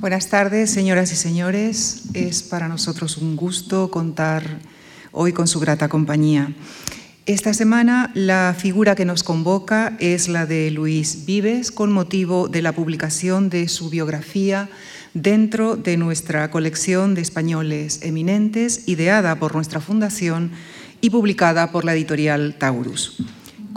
Buenas tardes, señoras y señores. Es para nosotros un gusto contar hoy con su grata compañía. Esta semana la figura que nos convoca es la de Luis Vives con motivo de la publicación de su biografía dentro de nuestra colección de españoles eminentes, ideada por nuestra fundación y publicada por la editorial Taurus.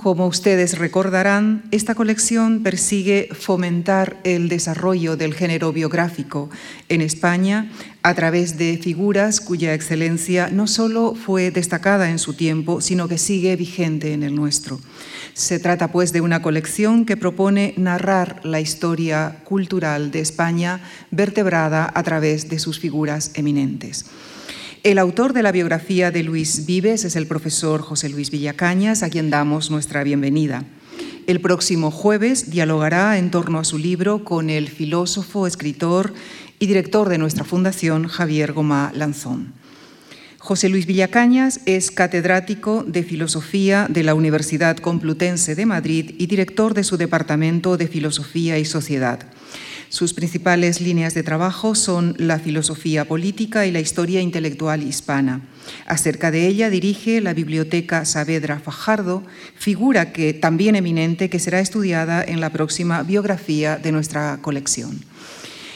Como ustedes recordarán, esta colección persigue fomentar el desarrollo del género biográfico en España a través de figuras cuya excelencia no solo fue destacada en su tiempo, sino que sigue vigente en el nuestro. Se trata pues de una colección que propone narrar la historia cultural de España vertebrada a través de sus figuras eminentes. El autor de la biografía de Luis Vives es el profesor José Luis Villacañas, a quien damos nuestra bienvenida. El próximo jueves dialogará en torno a su libro con el filósofo, escritor y director de nuestra fundación, Javier Gomá Lanzón. José Luis Villacañas es catedrático de Filosofía de la Universidad Complutense de Madrid y director de su Departamento de Filosofía y Sociedad. Sus principales líneas de trabajo son la filosofía política y la historia intelectual hispana. Acerca de ella dirige la Biblioteca Saavedra Fajardo, figura que también eminente que será estudiada en la próxima biografía de nuestra colección.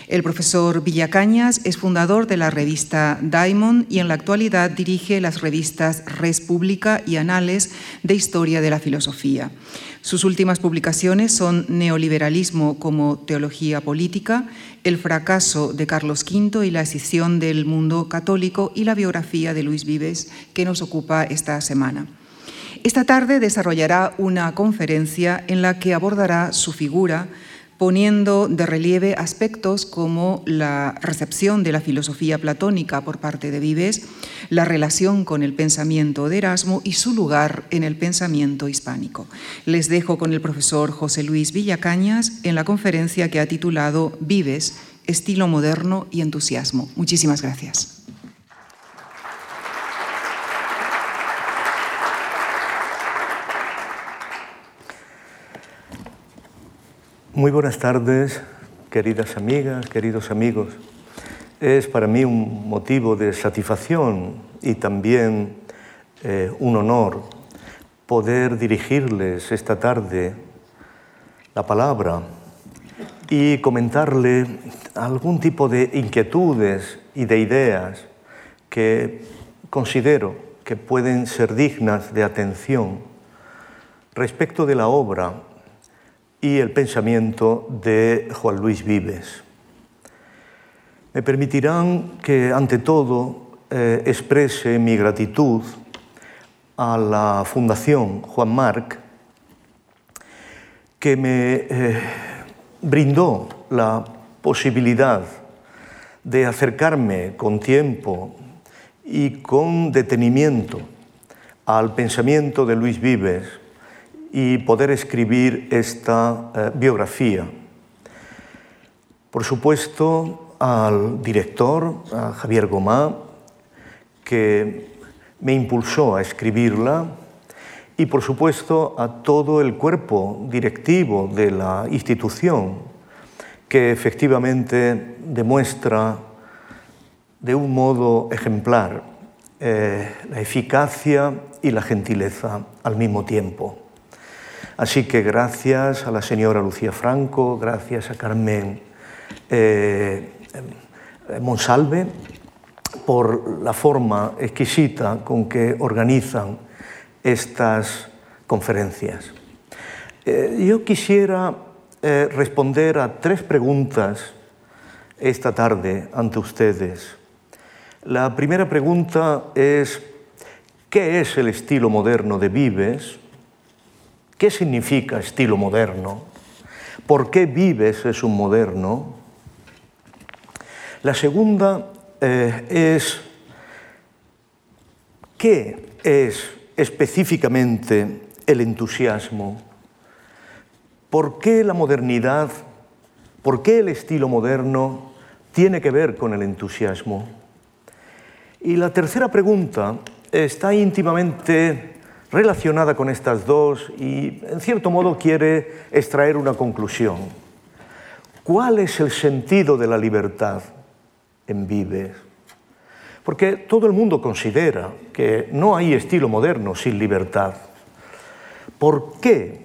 El profesor Villacañas es fundador de la revista Diamond y en la actualidad dirige las revistas Res Pública y Anales de Historia de la Filosofía. Sus últimas publicaciones son Neoliberalismo como teología política, El fracaso de Carlos V y la escisión del mundo católico y la biografía de Luis Vives que nos ocupa esta semana. Esta tarde desarrollará una conferencia en la que abordará su figura, poniendo de relieve aspectos como la recepción de la filosofía platónica por parte de Vives, la relación con el pensamiento de Erasmo y su lugar en el pensamiento hispánico. Les dejo con el profesor José Luis Villacañas en la conferencia que ha titulado Vives, estilo moderno y entusiasmo. Muchísimas gracias. Muy buenas tardes, queridas amigas, queridos amigos. Es para mí un motivo de satisfacción y también eh, un honor poder dirigirles esta tarde la palabra y comentarle algún tipo de inquietudes y de ideas que considero que pueden ser dignas de atención respecto de la obra y el pensamiento de Juan Luis Vives. Me permitirán que, ante todo, eh, exprese mi gratitud a la Fundación Juan Marc, que me eh, brindó la posibilidad de acercarme con tiempo y con detenimiento al pensamiento de Luis Vives y poder escribir esta eh, biografía. Por supuesto, al director, a Javier Gomá, que me impulsó a escribirla, y por supuesto a todo el cuerpo directivo de la institución, que efectivamente demuestra de un modo ejemplar eh, la eficacia y la gentileza al mismo tiempo. Así que gracias a la señora Lucía Franco, gracias a Carmen eh, eh, Monsalve por la forma exquisita con que organizan estas conferencias. Eh, yo quisiera responder a tres preguntas esta tarde ante ustedes. La primera pregunta es, ¿qué es el estilo moderno de Vives? ¿Qué significa estilo moderno? ¿Por qué Vives es un moderno? La segunda eh, es, ¿qué es específicamente el entusiasmo? ¿Por qué la modernidad, por qué el estilo moderno tiene que ver con el entusiasmo? Y la tercera pregunta está íntimamente relacionada con estas dos y, en cierto modo, quiere extraer una conclusión. ¿Cuál es el sentido de la libertad en Vives? Porque todo el mundo considera que no hay estilo moderno sin libertad. ¿Por qué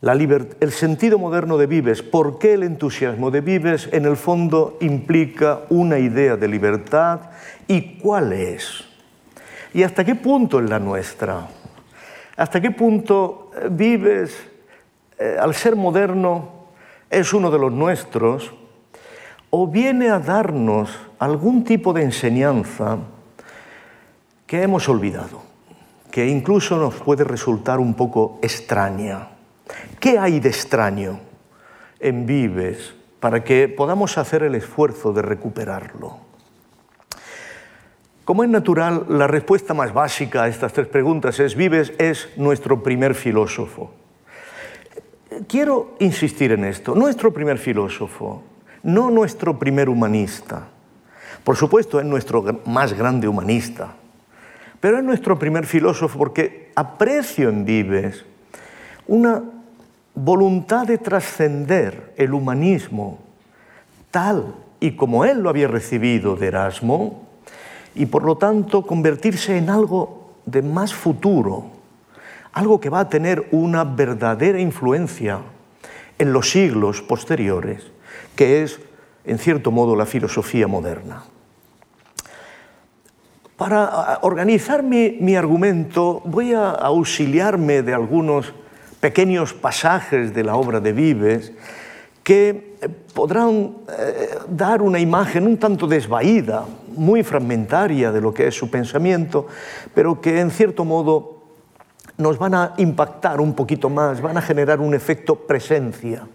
el sentido moderno de Vives, por qué el entusiasmo de Vives en el fondo implica una idea de libertad y cuál es? ¿Y hasta qué punto es la nuestra? ¿Hasta qué punto eh, Vives, eh, al ser moderno, es uno de los nuestros? ¿O viene a darnos algún tipo de enseñanza que hemos olvidado, que incluso nos puede resultar un poco extraña? ¿Qué hay de extraño en Vives para que podamos hacer el esfuerzo de recuperarlo? Como es natural, la respuesta más básica a estas tres preguntas es Vives es nuestro primer filósofo. Quiero insistir en esto, nuestro primer filósofo, no nuestro primer humanista. Por supuesto, es nuestro más grande humanista, pero es nuestro primer filósofo porque aprecio en Vives una voluntad de trascender el humanismo tal y como él lo había recibido de Erasmo y por lo tanto convertirse en algo de más futuro, algo que va a tener una verdadera influencia en los siglos posteriores, que es, en cierto modo, la filosofía moderna. Para organizar mi, argumento voy a auxiliarme de algunos pequeños pasajes de la obra de Vives que podrán eh, dar una imagen un tanto desvaída, muy fragmentaria de lo que es su pensamiento, pero que en cierto modo nos van a impactar un poquito más, van a generar un efecto presencia.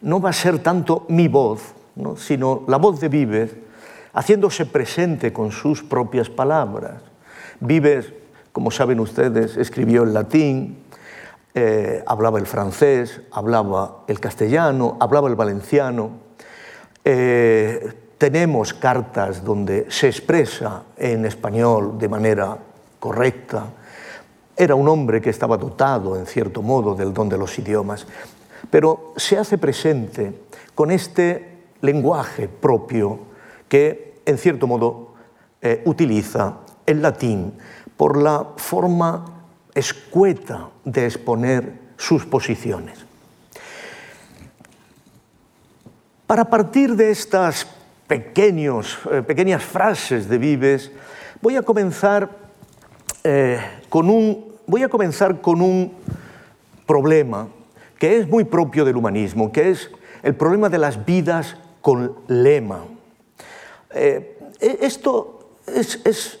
No va a ser tanto mi voz, sino la voz de Vives haciéndose presente con sus propias palabras. Vives, como saben ustedes, escribió en latín, eh, hablaba el francés, hablaba el castellano, hablaba el valenciano. Eh, tenemos cartas donde se expresa en español de manera correcta. Era un hombre que estaba dotado, en cierto modo, del don de los idiomas, pero se hace presente con este lenguaje propio que, en cierto modo, eh, utiliza el latín por la forma escueta de exponer sus posiciones. Para partir de estas pequeños, eh, pequeñas frases de Vives, voy a, comenzar, eh, con un, voy a comenzar con un problema que es muy propio del humanismo, que es el problema de las vidas con lema. Eh, e, esto es, es,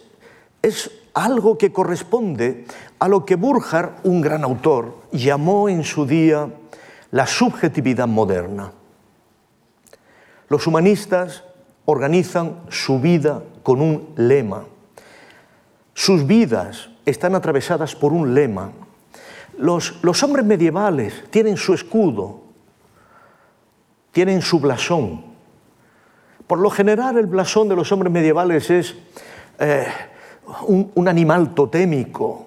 es algo que corresponde a lo que Burjar, un gran autor, llamó en su día la subjetividad moderna. Los humanistas organizan su vida con un lema. Sus vidas están atravesadas por un lema. Los, hombres medievales tienen su escudo, tienen su blasón. Por lo general el blasón de los hombres medievales es eh, un, animal totémico,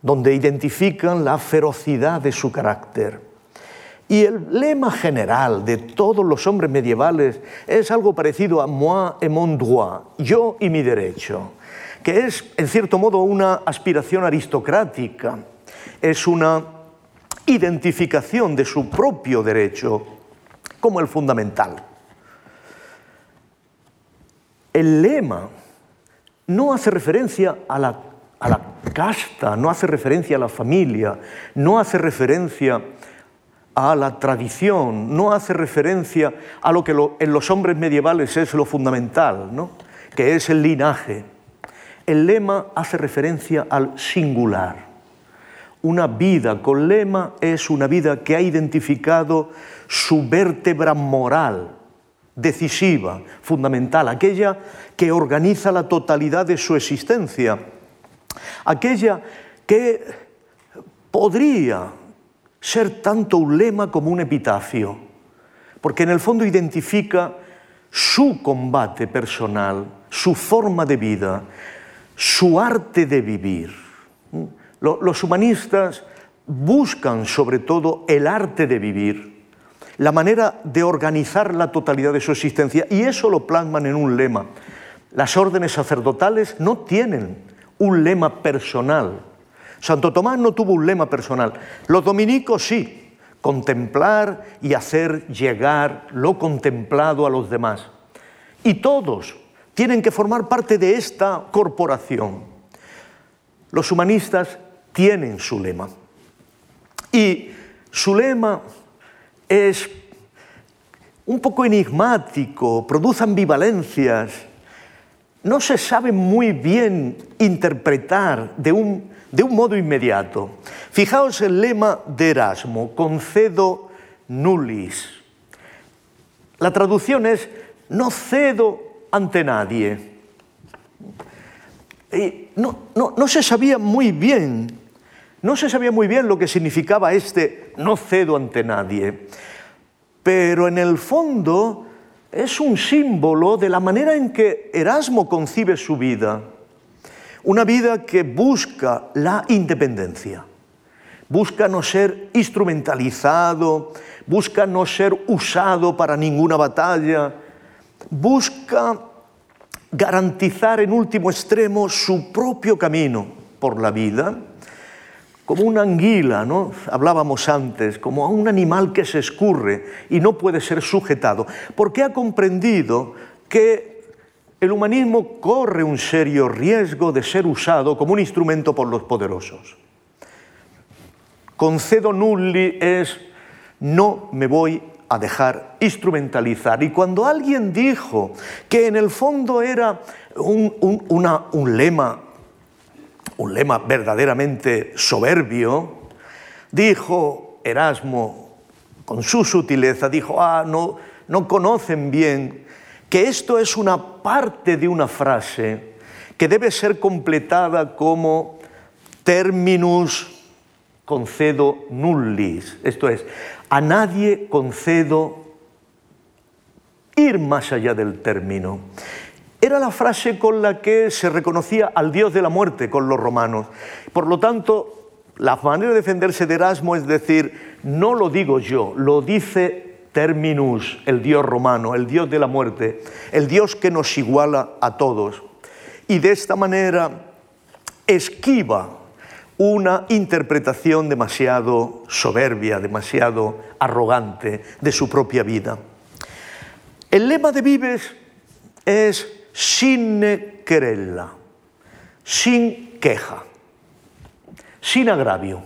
donde identifican la ferocidad de su carácter. Y el lema general de todos los hombres medievales es algo parecido a moi et mon droit, yo y mi derecho, que es en cierto modo una aspiración aristocrática, es una identificación de su propio derecho como el fundamental. El lema no hace referencia a la, casta, no hace referencia a la familia, no hace referencia a la tradición, no hace referencia a lo que en los hombres medievales es lo fundamental, ¿no? que es el linaje. El lema hace referencia al singular. Una vida con lema es una vida que ha identificado su vértebra moral, decisiva, fundamental, aquella que organiza la totalidad de su existencia, aquella que podría ser tanto un lema como un epitafio, porque en el fondo identifica su combate personal, su forma de vida, su arte de vivir. Los humanistas buscan sobre todo el arte de vivir, la manera de organizar la totalidad de su existencia. Y eso lo plasman en un lema. Las órdenes sacerdotales no tienen un lema personal. Santo Tomás no tuvo un lema personal. Los dominicos sí, contemplar y hacer llegar lo contemplado a los demás. Y todos tienen que formar parte de esta corporación. Los humanistas tienen su lema. Y su lema es un poco enigmático, produce ambivalencias, no se sabe muy bien interpretar de un, de un modo inmediato. Fijaos el lema de Erasmo, concedo nullis. La traducción es no cedo ante nadie. No, no, no se sabía muy bien no se sabía muy bien lo que significaba este no cedo ante nadie, pero en el fondo es un símbolo de la manera en que Erasmo concibe su vida. Una vida que busca la independencia, busca no ser instrumentalizado, busca no ser usado para ninguna batalla, busca garantizar en último extremo su propio camino por la vida. Como una anguila, ¿no? Hablábamos antes, como un animal que se escurre y no puede ser sujetado, porque ha comprendido que el humanismo corre un serio riesgo de ser usado como un instrumento por los poderosos. Concedo nulli es no me voy a dejar instrumentalizar. Y cuando alguien dijo que en el fondo era un, un lema un lema verdaderamente soberbio, dijo Erasmo, con su sutileza, dijo, ah, no, no conocen bien que esto es una parte de una frase que debe ser completada como terminus concedo nullis, esto es, a nadie concedo ir más allá del término. Era la frase con la que se reconocía al dios de la muerte con los romanos. Por lo tanto, la manera de defenderse de Erasmo es decir, no lo digo yo, lo dice Terminus, el dios romano, el dios de la muerte, el dios que nos iguala a todos. Y de esta manera esquiva una interpretación demasiado soberbia, demasiado arrogante de su propia vida. El lema de Vives es sin querella, sin queja, sin agravio,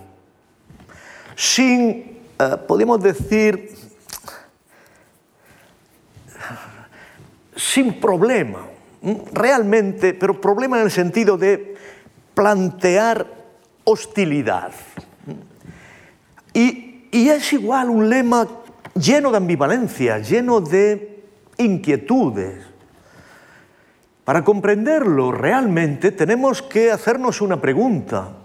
sin, eh, podemos decir, sin problema, realmente, pero problema en el sentido de plantear hostilidad. Y, y es igual un lema lleno de ambivalencia, lleno de inquietudes. Para comprenderlo realmente tenemos que hacernos una pregunta.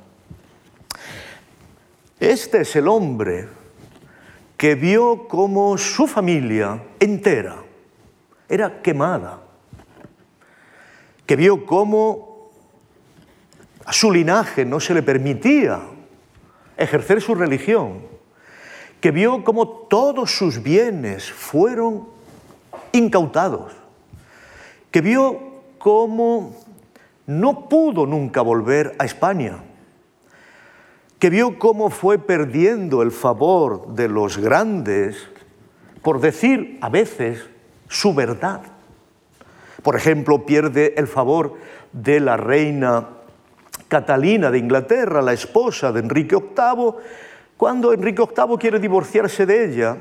Este es el hombre que vio cómo su familia entera era quemada, que vio cómo a su linaje no se le permitía ejercer su religión, que vio cómo todos sus bienes fueron incautados, que vio cómo no pudo nunca volver a España, que vio cómo fue perdiendo el favor de los grandes por decir a veces su verdad. Por ejemplo, pierde el favor de la reina Catalina de Inglaterra, la esposa de Enrique VIII, cuando Enrique VIII quiere divorciarse de ella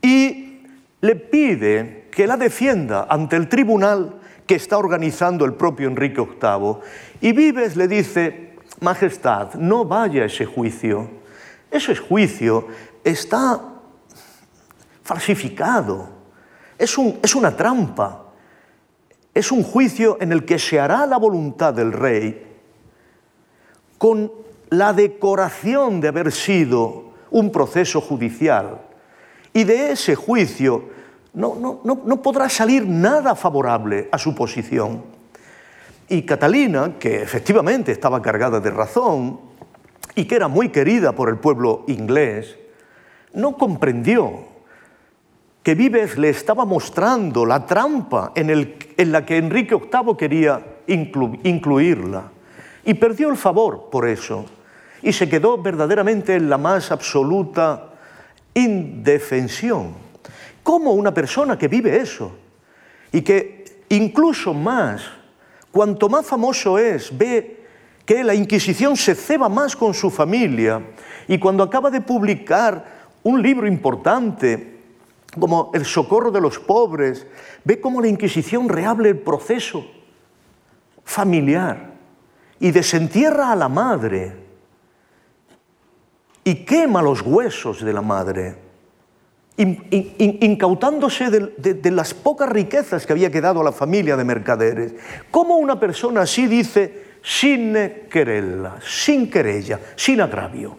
y le pide que la defienda ante el tribunal que está organizando el propio Enrique VIII. Y Vives le dice, Majestad, no vaya a ese juicio. Ese juicio está falsificado. Es, un, es una trampa. Es un juicio en el que se hará la voluntad del rey con la decoración de haber sido un proceso judicial. Y de ese juicio no, no, podrá salir nada favorable a su posición. Y Catalina, que efectivamente estaba cargada de razón y que era muy querida por el pueblo inglés, no comprendió que Vives le estaba mostrando la trampa en, la que Enrique VIII quería incluirla. Y perdió el favor por eso. Y se quedó verdaderamente en la más absoluta indefensión. ¿Cómo una persona que vive eso y que incluso más, cuanto más famoso es, ve que la Inquisición se ceba más con su familia y cuando acaba de publicar un libro importante como el socorro de los pobres, ve cómo la Inquisición reable el proceso familiar y desentierra a la madre y quema los huesos de la madre, incautándose de, las pocas riquezas que había quedado a la familia de mercaderes. ¿Cómo una persona así dice sin querella, sin querella, sin agravio,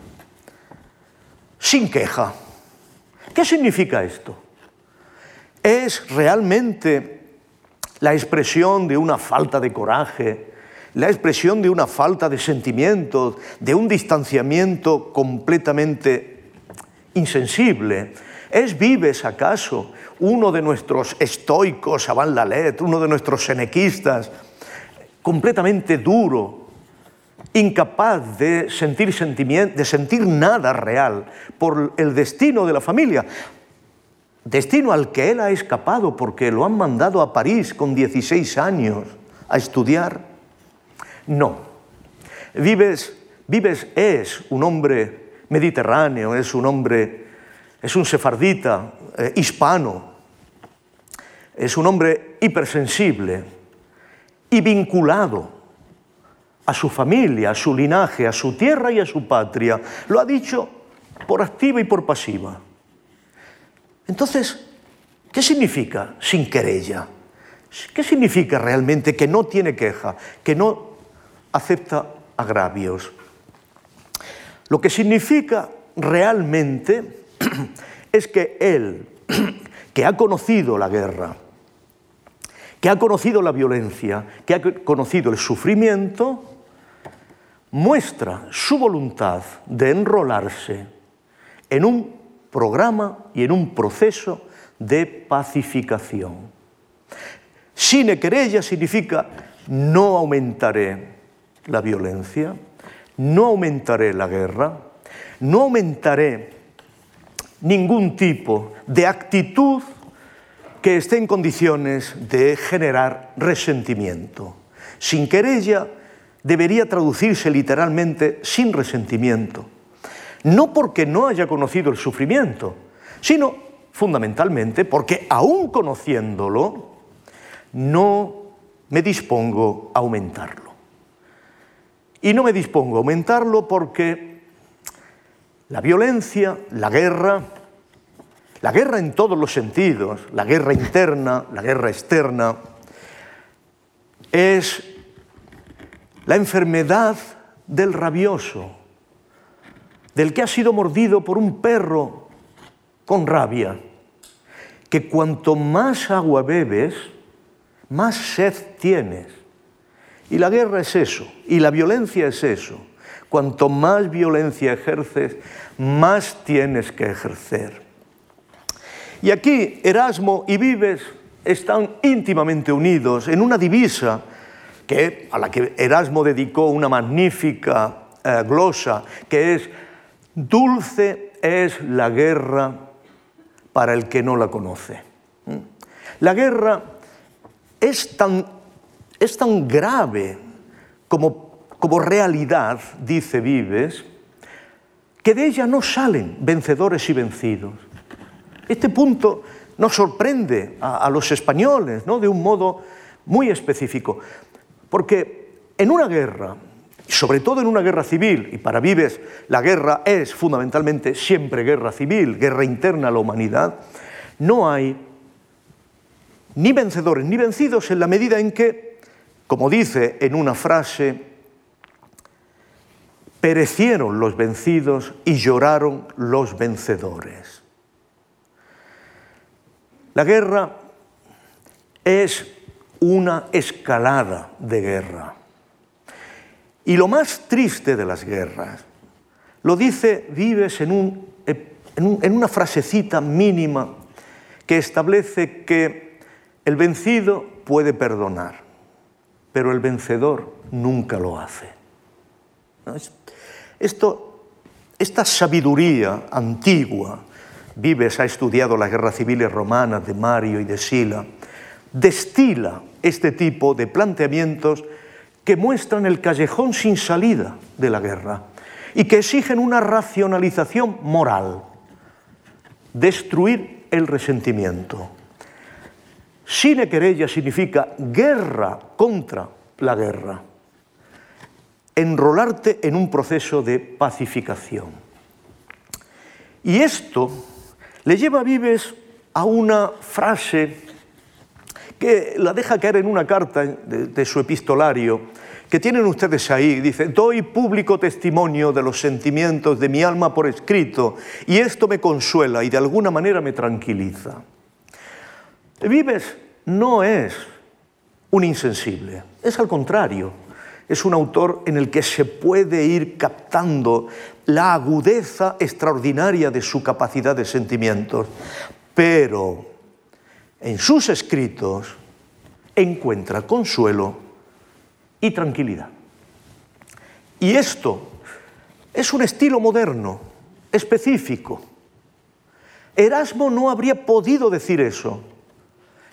sin queja? ¿Qué significa esto? Es realmente la expresión de una falta de coraje, la expresión de una falta de sentimientos, de un distanciamiento completamente insensible. ¿Es Vives acaso uno de nuestros estoicos, Avant Lalet, uno de nuestros senequistas, completamente duro, incapaz de sentir, de sentir nada real por el destino de la familia? Destino al que él ha escapado porque lo han mandado a París con 16 años a estudiar. No. Vives, Vives es un hombre mediterráneo, es un hombre, es un sefardita eh, hispano, es un hombre hipersensible y vinculado a su familia, a su linaje, a su tierra y a su patria. Lo ha dicho por activa y por pasiva. Entonces, ¿qué significa sin querella? ¿Qué significa realmente que no tiene queja, que no acepta agravios? Lo que significa realmente es que él, que ha conocido la guerra, que ha conocido la violencia, que ha conocido el sufrimiento, muestra su voluntad de enrolarse en un programa y en un proceso de pacificación. Sine querella significa no aumentaré la violencia, no aumentaré la guerra, no aumentaré ningún tipo de actitud que esté en condiciones de generar resentimiento. Sin querella debería traducirse literalmente sin resentimiento no porque no haya conocido el sufrimiento, sino fundamentalmente porque aún conociéndolo, no me dispongo a aumentarlo. Y no me dispongo a aumentarlo porque la violencia, la guerra, la guerra en todos los sentidos, la guerra interna, la guerra externa, es la enfermedad del rabioso, del que ha sido mordido por un perro con rabia, que cuanto más agua bebes, más sed tienes. Y la guerra es eso, y la violencia es eso. Cuanto más violencia ejerces, más tienes que ejercer. Y aquí Erasmo y Vives están íntimamente unidos en una divisa que, a la que Erasmo dedicó una magnífica eh, glosa, que es Dulce es la guerra para el que no la conoce. La guerra es tan, es tan grave como, como realidad, dice Vives, que de ella no salen vencedores y vencidos. Este punto nos sorprende a, a los españoles ¿no? de un modo muy específico, porque en una guerra sobre todo en una guerra civil, y para Vives la guerra es fundamentalmente siempre guerra civil, guerra interna a la humanidad, no hay ni vencedores ni vencidos en la medida en que, como dice en una frase, perecieron los vencidos y lloraron los vencedores. La guerra es una escalada de guerra. Y lo más triste de las guerras, lo dice Vives en, una frasecita mínima que establece que el vencido puede perdonar, pero el vencedor nunca lo hace. Esto, esta sabiduría antigua, Vives ha estudiado las guerras civiles romanas de Mario y de Sila, destila este tipo de planteamientos que muestran el callejón sin salida de la guerra y que exigen una racionalización moral, destruir el resentimiento. Sine querella significa guerra contra la guerra, enrolarte en un proceso de pacificación. Y esto le lleva a Vives a una frase que la deja caer en una carta de, su epistolario, que tienen ustedes ahí. Dice, doy público testimonio de los sentimientos de mi alma por escrito, y esto me consuela y de alguna manera me tranquiliza. Vives no es un insensible, es al contrario, es un autor en el que se puede ir captando la agudeza extraordinaria de su capacidad de sentimientos, pero en sus escritos encuentra consuelo y tranquilidad. Y esto es un estilo moderno, específico. Erasmo no habría podido decir eso.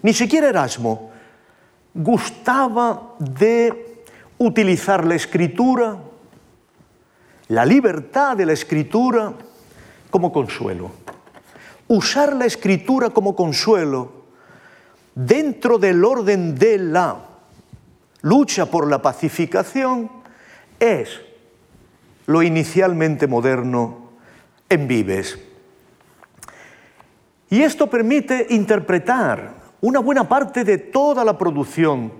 Ni siquiera Erasmo gustaba de utilizar la escritura, la libertad de la escritura como consuelo. Usar la escritura como consuelo dentro del orden de la lucha por la pacificación es lo inicialmente moderno en Vives. Y esto permite interpretar una buena parte de toda la producción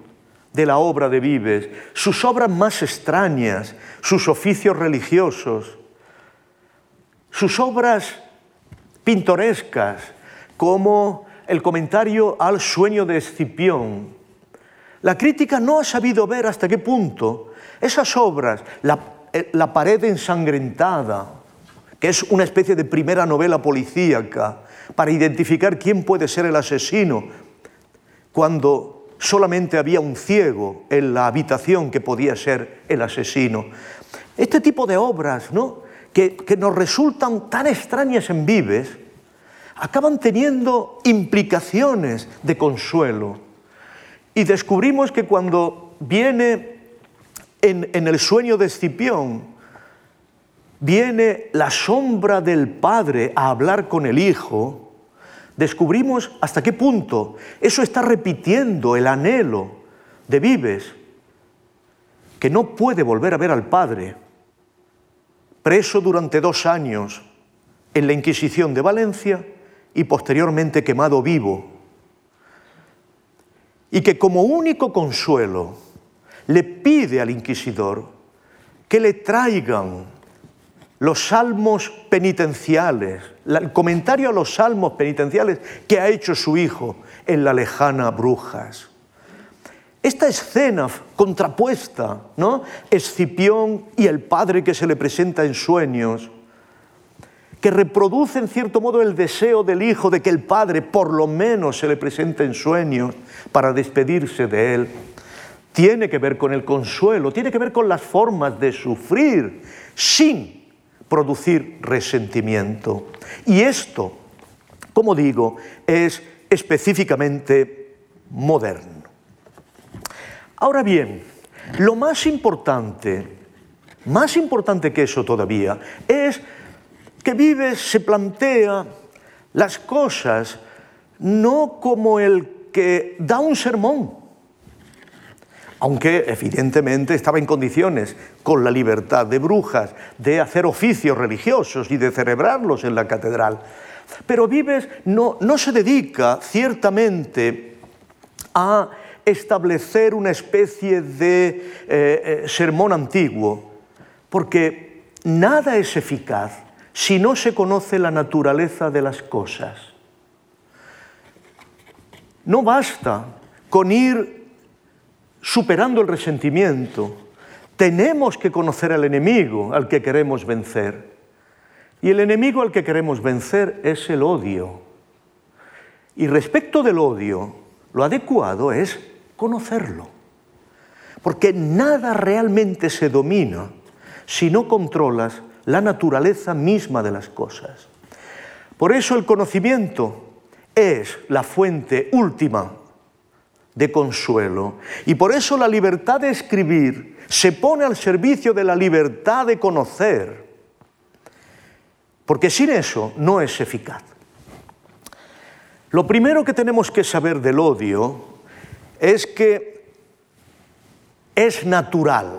de la obra de Vives, sus obras más extrañas, sus oficios religiosos, sus obras pintorescas, como el comentario al sueño de Escipión. La crítica no ha sabido ver hasta qué punto esas obras, la, eh, la pared ensangrentada, que es una especie de primera novela policíaca, para identificar quién puede ser el asesino, cuando solamente había un ciego en la habitación que podía ser el asesino. Este tipo de obras ¿no? que, que nos resultan tan extrañas en Vives, acaban teniendo implicaciones de consuelo. Y descubrimos que cuando viene en, el sueño de Escipión, viene la sombra del Padre a hablar con el Hijo, descubrimos hasta qué punto eso está repitiendo el anhelo de Vives, que no puede volver a ver al Padre, preso durante dos años en la Inquisición de Valencia, y posteriormente quemado vivo, y que como único consuelo le pide al inquisidor que le traigan los salmos penitenciales, el comentario a los salmos penitenciales que ha hecho su hijo en la lejana Brujas. Esta escena contrapuesta, ¿no? Escipión y el padre que se le presenta en sueños, que reproduce en cierto modo el deseo del hijo de que el padre por lo menos se le presente en sueños para despedirse de él, tiene que ver con el consuelo, tiene que ver con las formas de sufrir sin producir resentimiento. Y esto, como digo, es específicamente moderno. Ahora bien, lo más importante, más importante que eso todavía, es que vive se plantea las cosas no como el que da un sermón, aunque evidentemente estaba en condiciones, con la libertad de brujas, de hacer oficios religiosos y de celebrarlos en la catedral. Pero Vives no, se dedica ciertamente a establecer una especie de eh, eh, sermón antiguo, porque nada es eficaz si no se conoce la naturaleza de las cosas. No basta con ir superando el resentimiento. Tenemos que conocer al enemigo al que queremos vencer. Y el enemigo al que queremos vencer es el odio. Y respecto del odio, lo adecuado es conocerlo. Porque nada realmente se domina si no controlas la naturaleza misma de las cosas. Por eso el conocimiento es la fuente última de consuelo. Y por eso la libertad de escribir se pone al servicio de la libertad de conocer. Porque sin eso no es eficaz. Lo primero que tenemos que saber del odio es que es natural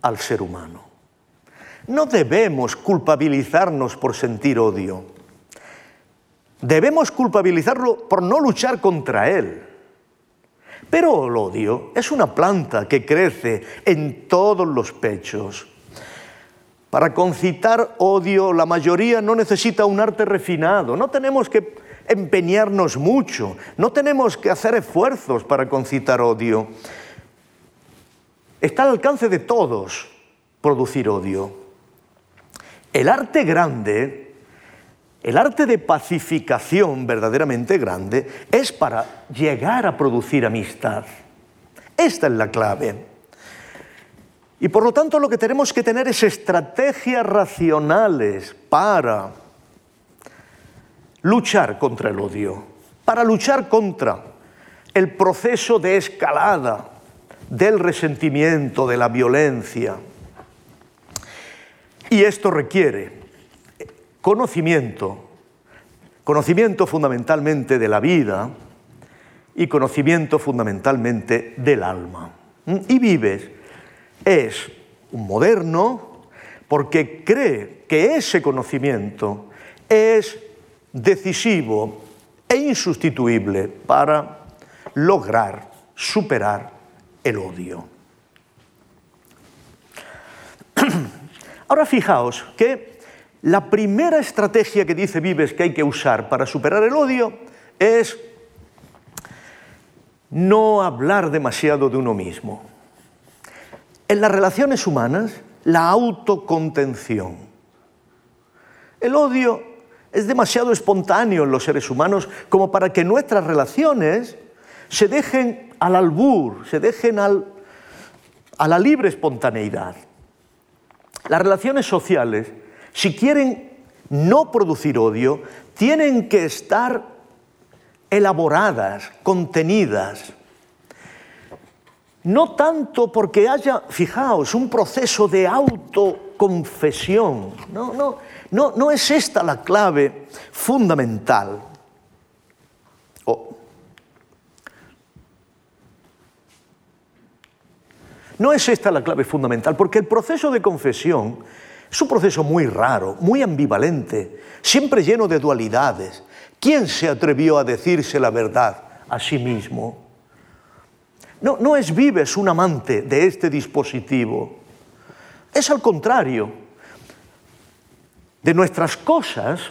al ser humano. No debemos culpabilizarnos por sentir odio. Debemos culpabilizarlo por no luchar contra él. Pero el odio es una planta que crece en todos los pechos. Para concitar odio, la mayoría no necesita un arte refinado. No tenemos que empeñarnos mucho. No tenemos que hacer esfuerzos para concitar odio. Está al alcance de todos producir odio. El arte grande, el arte de pacificación verdaderamente grande, es para llegar a producir amistad. Esta es la clave. Y por lo tanto lo que tenemos que tener es estrategias racionales para luchar contra el odio, para luchar contra el proceso de escalada del resentimiento, de la violencia. Y esto requiere conocimiento, conocimiento fundamentalmente de la vida y conocimiento fundamentalmente del alma. Y Vives es un moderno porque cree que ese conocimiento es decisivo e insustituible para lograr superar el odio. Ahora fijaos que la primera estrategia que dice Vives que hay que usar para superar el odio es no hablar demasiado de uno mismo. En las relaciones humanas, la autocontención. El odio es demasiado espontáneo en los seres humanos como para que nuestras relaciones se dejen al albur, se dejen a la libre espontaneidad. Las relaciones sociales, si quieren no producir odio, tienen que estar elaboradas, contenidas. No tanto porque haya, fijaos, un proceso de autoconfesión. No, no, no, no es esta la clave fundamental. No es esta la clave fundamental, porque el proceso de confesión es un proceso muy raro, muy ambivalente, siempre lleno de dualidades. ¿Quién se atrevió a decirse la verdad a sí mismo? No, no es Vives un amante de este dispositivo, es al contrario. De nuestras cosas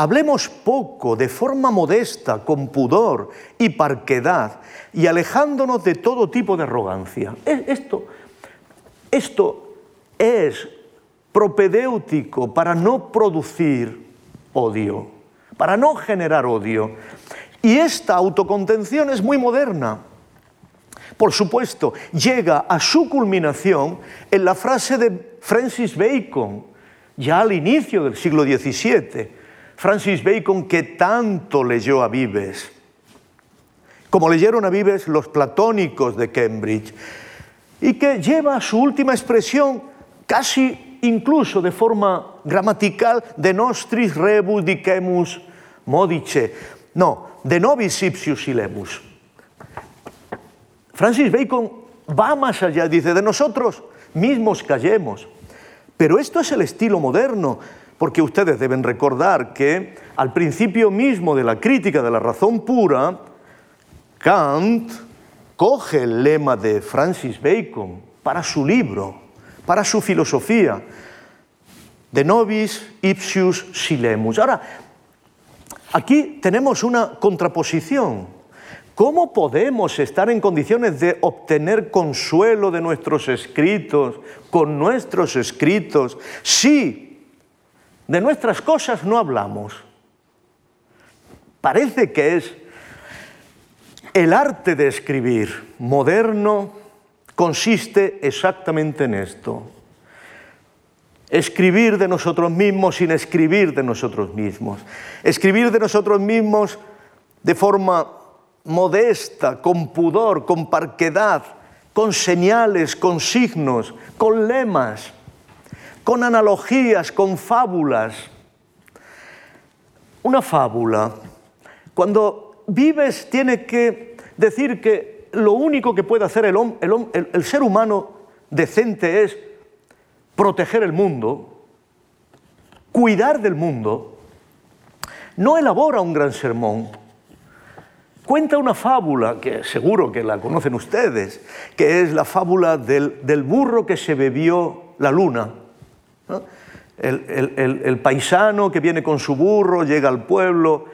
Hablemos poco, de forma modesta, con pudor y parquedad, y alejándonos de todo tipo de arrogancia. Esto, esto es propedéutico para no producir odio, para no generar odio. Y esta autocontención es muy moderna. Por supuesto, llega a su culminación en la frase de Francis Bacon, ya al inicio del siglo XVII Francis Bacon que tanto leyó a Vives, como leyeron a Vives los platónicos de Cambridge, y que lleva su última expresión casi incluso de forma gramatical de nostris rebus dicemus modice, no, de nobis ipsius ilemus. Francis Bacon va más allá, dice, de nosotros mismos callemos. Pero esto es el estilo moderno porque ustedes deben recordar que al principio mismo de la crítica de la razón pura, Kant coge el lema de Francis Bacon para su libro, para su filosofía, de nobis ipsius silemus. Ahora, aquí tenemos una contraposición. ¿Cómo podemos estar en condiciones de obtener consuelo de nuestros escritos, con nuestros escritos, si de nuestras cosas no hablamos. Parece que es El arte de escribir moderno consiste exactamente en esto. Escribir de nosotros mismos sin escribir de nosotros mismos. Escribir de nosotros mismos de forma modesta, con pudor, con parquedad, con señales, con signos, con lemas, con analogías, con fábulas. Una fábula, cuando vives, tiene que decir que lo único que puede hacer el, ser humano decente es proteger el mundo, cuidar del mundo, no elabora un gran sermón, cuenta una fábula, que seguro que la conocen ustedes, que es la fábula del, burro que se bebió la luna. El, paisano que viene con su burro, llega al pueblo,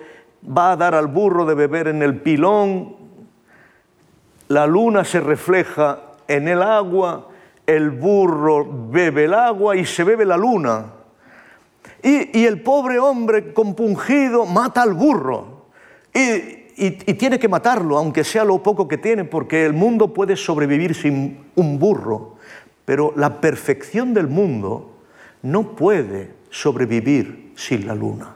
va a dar al burro de beber en el pilón, la luna se refleja en el agua, el burro bebe el agua y se bebe la luna. Y, el pobre hombre compungido mata al burro. Y, tiene que matarlo, aunque sea lo poco que tiene, porque el mundo puede sobrevivir sin un burro. Pero la perfección del mundo no puede sobrevivir sin la luna.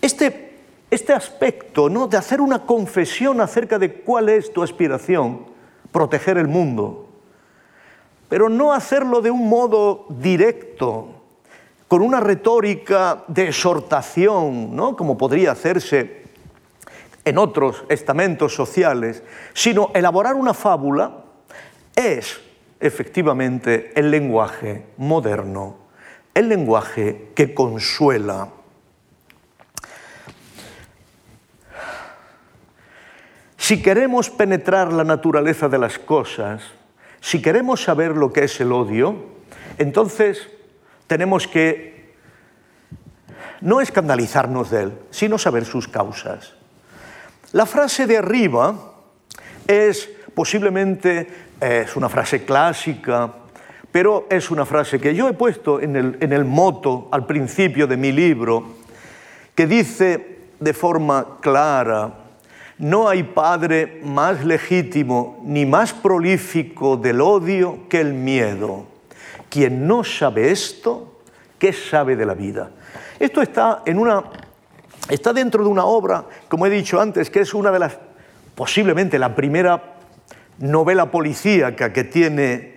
Este, este aspecto ¿no? de hacer una confesión acerca de cuál es tu aspiración, proteger el mundo, pero no hacerlo de un modo directo, con una retórica de exhortación, ¿no? como podría hacerse en otros estamentos sociales, sino elaborar una fábula es efectivamente el lenguaje moderno, el lenguaje que consuela. Si queremos penetrar la naturaleza de las cosas, si queremos saber lo que es el odio, entonces tenemos que no escandalizarnos de él, sino saber sus causas. La frase de arriba es posiblemente es una frase clásica, pero es una frase que yo he puesto en el, en el moto al principio de mi libro, que dice de forma clara, no hay padre más legítimo ni más prolífico del odio que el miedo. Quien no sabe esto, ¿qué sabe de la vida? Esto está, en una, está dentro de una obra, como he dicho antes, que es una de las, posiblemente la primera novela policíaca que tiene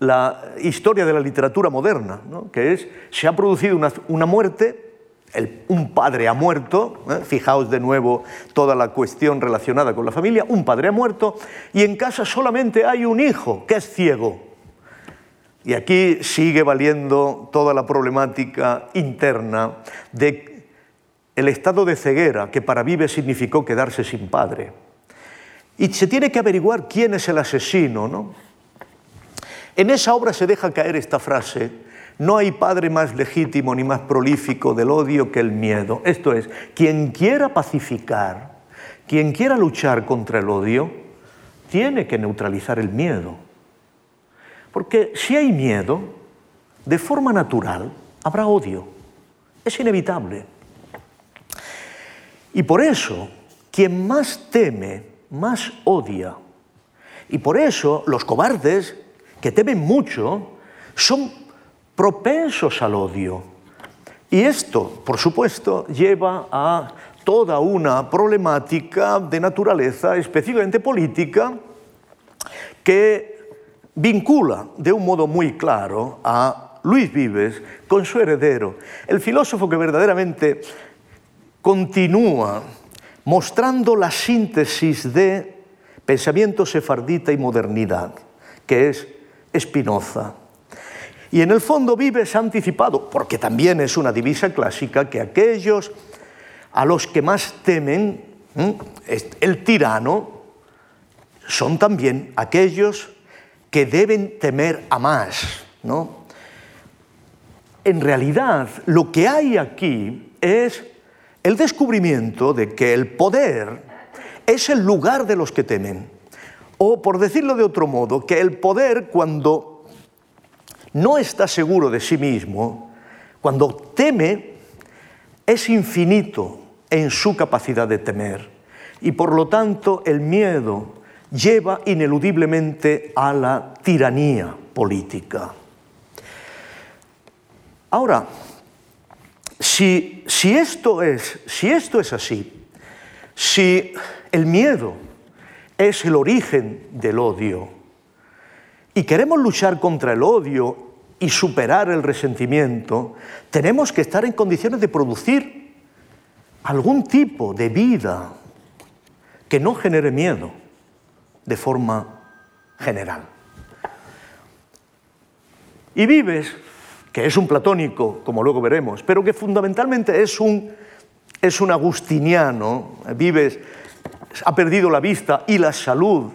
la historia de la literatura moderna, que es, se ha producido una, muerte un padre ha muerto, ¿eh? fijaos de nuevo toda la cuestión relacionada con la familia, un padre ha muerto y en casa solamente hay un hijo que es ciego. Y aquí sigue valiendo toda la problemática interna de el estado de ceguera que para Vive significó quedarse sin padre. Y se tiene que averiguar quién es el asesino, ¿no? En esa obra se deja caer esta frase, no hay padre más legítimo ni más prolífico del odio que el miedo. Esto es, quien quiera pacificar, quien quiera luchar contra el odio, tiene que neutralizar el miedo. Porque si hay miedo, de forma natural habrá odio. Es inevitable. Y por eso, quien más teme, más odia. Y por eso los cobardes, que temen mucho, son propensos al odio. Y esto, por supuesto, lleva a toda una problemática de naturaleza específicamente política que vincula de un modo muy claro a Luis Vives con su heredero, el filósofo que verdaderamente continúa mostrando la síntesis de pensamiento sefardita y modernidad, que es Spinoza. Y en el fondo Vives anticipado, porque también es una divisa clásica, que aquellos a los que más temen el tirano son también aquellos que deben temer a más. ¿no? En realidad, lo que hay aquí es el descubrimiento de que el poder es el lugar de los que temen. O, por decirlo de otro modo, que el poder cuando no está seguro de sí mismo, cuando teme, es infinito en su capacidad de temer. Y por lo tanto el miedo lleva ineludiblemente a la tiranía política. Ahora, si, esto es, si esto es así, si el miedo es el origen del odio y queremos luchar contra el odio y superar el resentimiento, tenemos que estar en condiciones de producir algún tipo de vida que no genere miedo de forma general. Y vives, que es un platónico, como luego veremos, pero que fundamentalmente es un, es un agustiniano, vives, ha perdido la vista y la salud,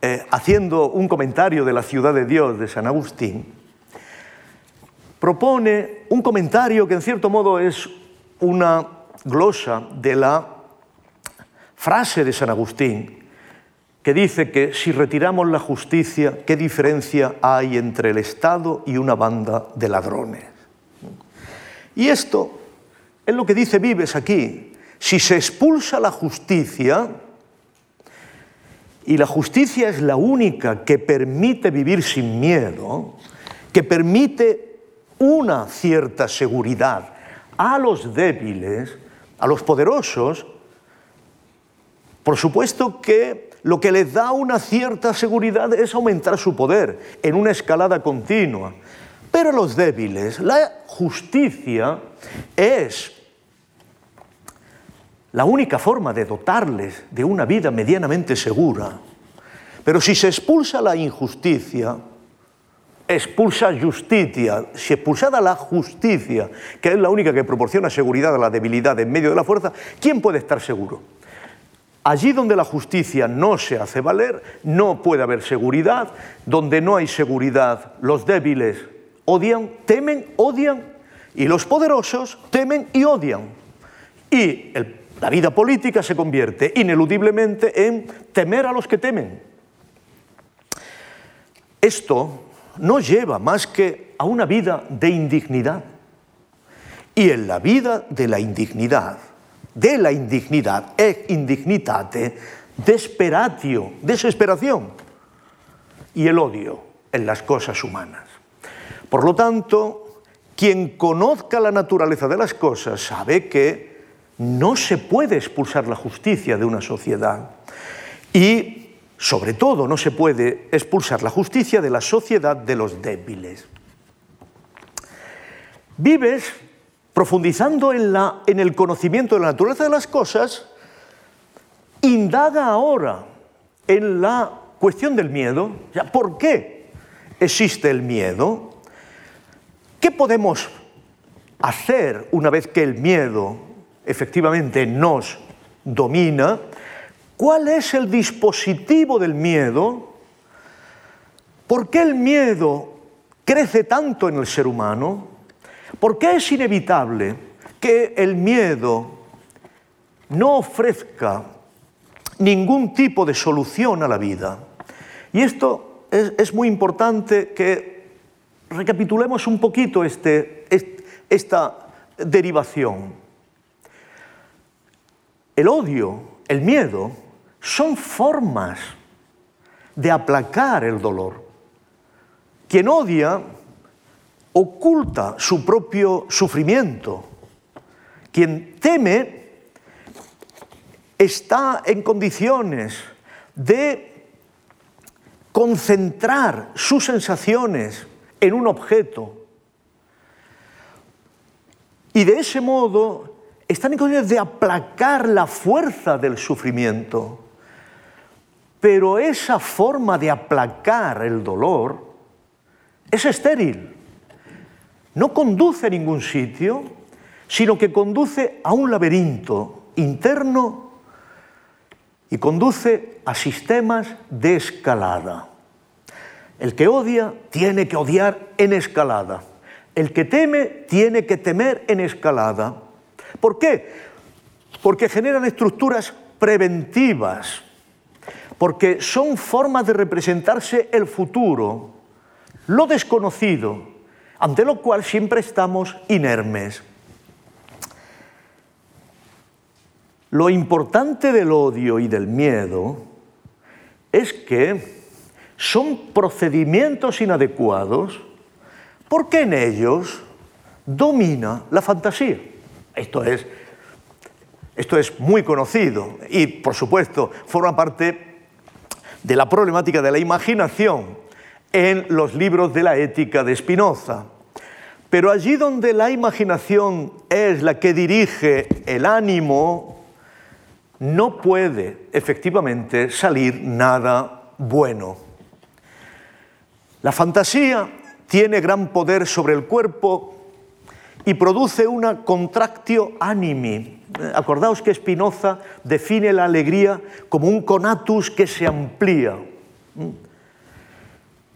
eh, haciendo un comentario de la ciudad de Dios de San Agustín, propone un comentario que en cierto modo es una glosa de la frase de San Agustín, que dice que si retiramos la justicia, ¿qué diferencia hay entre el Estado y una banda de ladrones? Y esto es lo que dice Vives aquí. Si se expulsa la justicia, y la justicia es la única que permite vivir sin miedo, que permite una cierta seguridad a los débiles, a los poderosos, por supuesto que lo que les da una cierta seguridad es aumentar su poder en una escalada continua. Pero los débiles, la justicia es la única forma de dotarles de una vida medianamente segura. Pero si se expulsa la injusticia, expulsa justicia, si expulsada la justicia, que es la única que proporciona seguridad a la debilidad en medio de la fuerza, ¿quién puede estar seguro? Allí donde la justicia no se hace valer, no puede haber seguridad. Donde no hay seguridad, los débiles odian, temen, odian, y los poderosos temen y odian. Y la vida política se convierte ineludiblemente en temer a los que temen. Esto no lleva más que a una vida de indignidad. Y en la vida de la indignidad, de la indignidad, e indignitate, desperatio, desesperación, y el odio en las cosas humanas. Por lo tanto, quien conozca la naturaleza de las cosas sabe que no se puede expulsar la justicia de una sociedad y, sobre todo, no se puede expulsar la justicia de la sociedad de los débiles. Vives profundizando en, el conocimiento de la naturaleza de las cosas, indaga ahora en la cuestión del miedo. ¿Por qué existe el miedo? ¿Qué podemos hacer una vez que el miedo efectivamente nos domina? ¿Cuál es el dispositivo del miedo? ¿Por qué el miedo crece tanto en el ser humano? ¿Por qué es inevitable que el miedo no ofrezca ningún tipo de solución a la vida? Y esto es, muy importante que recapitulemos un poquito este, esta derivación. El odio, el miedo, son formas de aplacar el dolor. Quien odia oculta su propio sufrimiento. Quien teme está en condiciones de concentrar sus sensaciones en un objeto y de ese modo están en condiciones de aplacar la fuerza del sufrimiento. Pero esa forma de aplacar el dolor es estéril no conduce a ningún sitio, sino que conduce a un laberinto interno y conduce a sistemas de escalada. El que odia tiene que odiar en escalada. El que teme tiene que temer en escalada. ¿Por qué? Porque generan estructuras preventivas, porque son formas de representarse el futuro, lo desconocido, ante lo cual siempre estamos inermes. Lo importante del odio y del miedo es que son procedimientos inadecuados porque en ellos domina la fantasía. Esto es, esto es muy conocido y, por supuesto, forma parte de la problemática de la imaginación en los libros de la ética de Spinoza. Pero allí donde la imaginación es la que dirige el ánimo, no puede efectivamente salir nada bueno. La fantasía tiene gran poder sobre el cuerpo y produce una contractio animi. Acordaos que Spinoza define la alegría como un conatus que se amplía.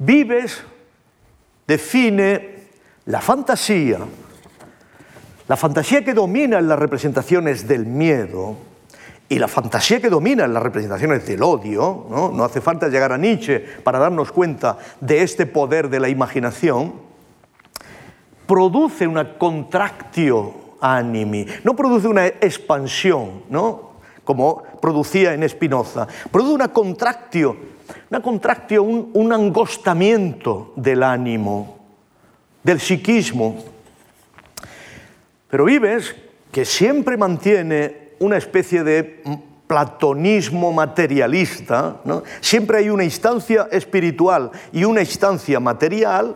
Vives define la fantasía, la fantasía que domina en las representaciones del miedo y la fantasía que domina en las representaciones del odio, ¿no? no hace falta llegar a Nietzsche para darnos cuenta de este poder de la imaginación, produce una contractio animi, no produce una expansión, ¿no? como producía en Spinoza, produce una contractio, una contractio, un, un angostamiento del ánimo, del psiquismo. Pero Vives, que siempre mantiene una especie de platonismo materialista, siempre hay una instancia espiritual y una instancia material,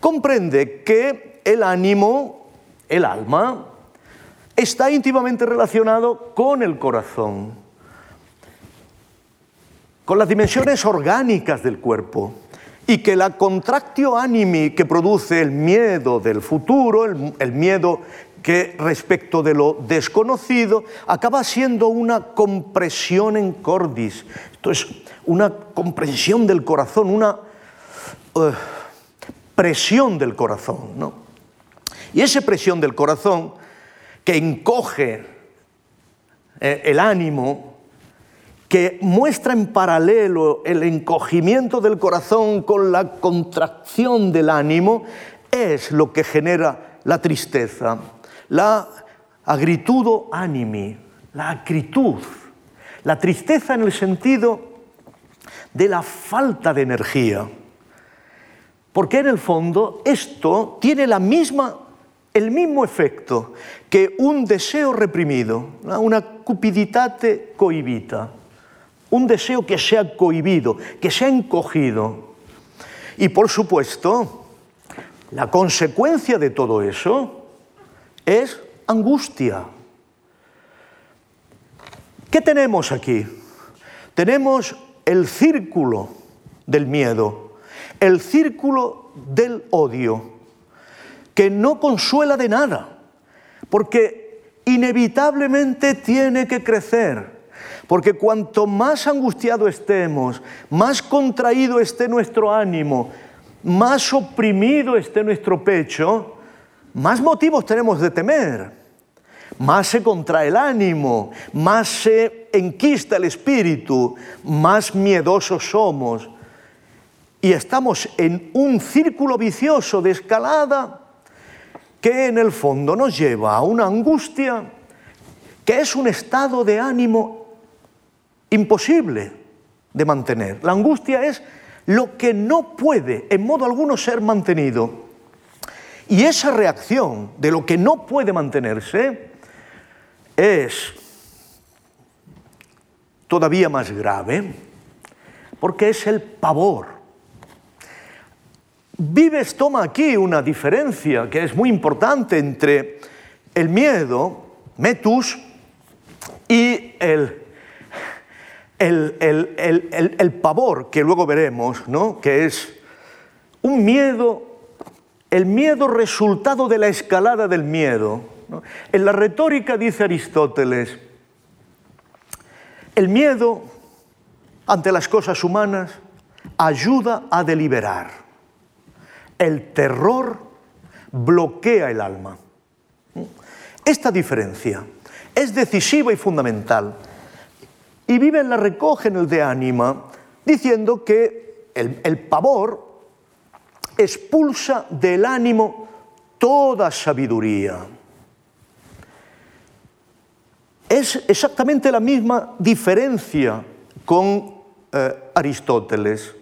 comprende que el ánimo, el alma, está íntimamente relacionado con el corazón, con las dimensiones orgánicas del cuerpo y que la contractio animi que produce el miedo del futuro, el, miedo que respecto de lo desconocido, acaba siendo una compresión en cordis. Esto es una comprensión del corazón, una eh, presión del corazón. ¿no? Y esa presión del corazón que encoge eh, el ánimo, que muestra en paralelo el encogimiento del corazón con la contracción del ánimo, es lo que genera la tristeza, la agritudo animi, la acritud, la tristeza en el sentido de la falta de energía. Porque en el fondo esto tiene la misma, el mismo efecto que un deseo reprimido, una cupiditate cohibita un deseo que se ha cohibido, que se ha encogido. Y por supuesto, la consecuencia de todo eso es angustia. ¿Qué tenemos aquí? Tenemos el círculo del miedo, el círculo del odio, que no consuela de nada, porque inevitablemente tiene que crecer porque cuanto más angustiado estemos, más contraído esté nuestro ánimo, más oprimido esté nuestro pecho, más motivos tenemos de temer. Más se contrae el ánimo, más se enquista el espíritu, más miedosos somos. Y estamos en un círculo vicioso de escalada que en el fondo nos lleva a una angustia que es un estado de ánimo imposible de mantener. La angustia es lo que no puede en modo alguno ser mantenido. Y esa reacción de lo que no puede mantenerse es todavía más grave porque es el pavor. Vives toma aquí una diferencia que es muy importante entre el miedo, metus, y el el, pavor que luego veremos, ¿no? que es un miedo, el miedo resultado de la escalada del miedo. En la retórica dice Aristóteles, el miedo ante las cosas humanas ayuda a deliberar. El terror bloquea el alma. Esta diferencia es decisiva y fundamental y Viven la recoge en el de ánima, diciendo que el, pavor expulsa del ánimo toda sabiduría. es exactamente la misma diferencia con eh, Aristóteles.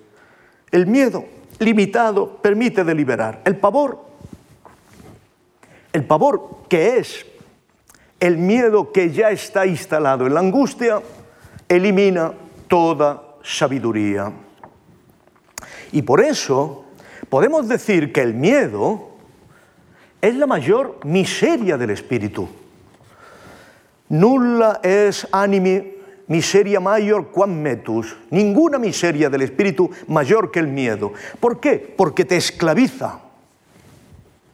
El miedo limitado permite deliberar. El pavor, el pavor que es el miedo que ya está instalado en la angustia, elimina toda sabiduría. Y por eso podemos decir que el miedo es la mayor miseria del espíritu. Nulla es animi miseria mayor quam metus. Ninguna miseria del espíritu mayor que el miedo. ¿Por qué? Porque te esclaviza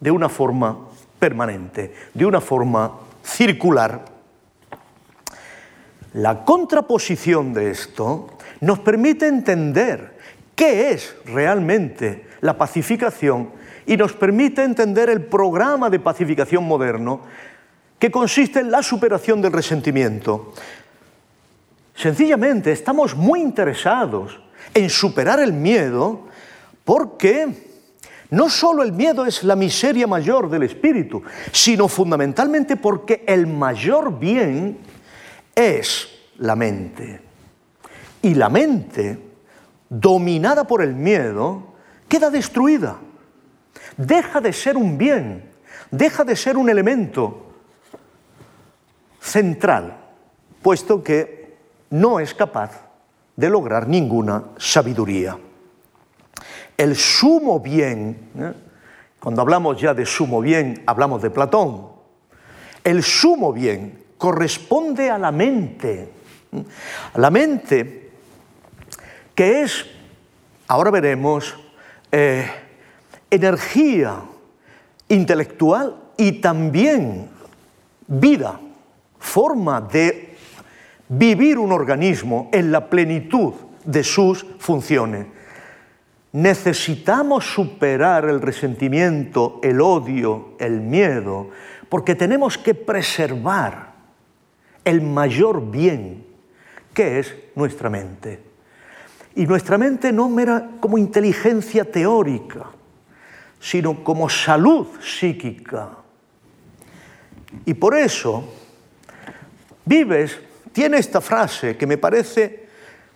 de una forma permanente, de una forma circular. La contraposición de esto nos permite entender qué es realmente la pacificación y nos permite entender el programa de pacificación moderno que consiste en la superación del resentimiento. Sencillamente estamos muy interesados en superar el miedo porque no solo el miedo es la miseria mayor del espíritu, sino fundamentalmente porque el mayor bien es la mente. Y la mente, dominada por el miedo, queda destruida. Deja de ser un bien, deja de ser un elemento central, puesto que no es capaz de lograr ninguna sabiduría. El sumo bien, ¿eh? cuando hablamos ya de sumo bien, hablamos de Platón, el sumo bien corresponde a la mente, la mente que es, ahora veremos, eh, energía intelectual y también vida forma de vivir un organismo en la plenitud de sus funciones. Necesitamos superar el resentimiento, el odio, el miedo, porque tenemos que preservar el mayor bien que es nuestra mente. Y nuestra mente no mera como inteligencia teórica, sino como salud psíquica. Y por eso Vives tiene esta frase que me parece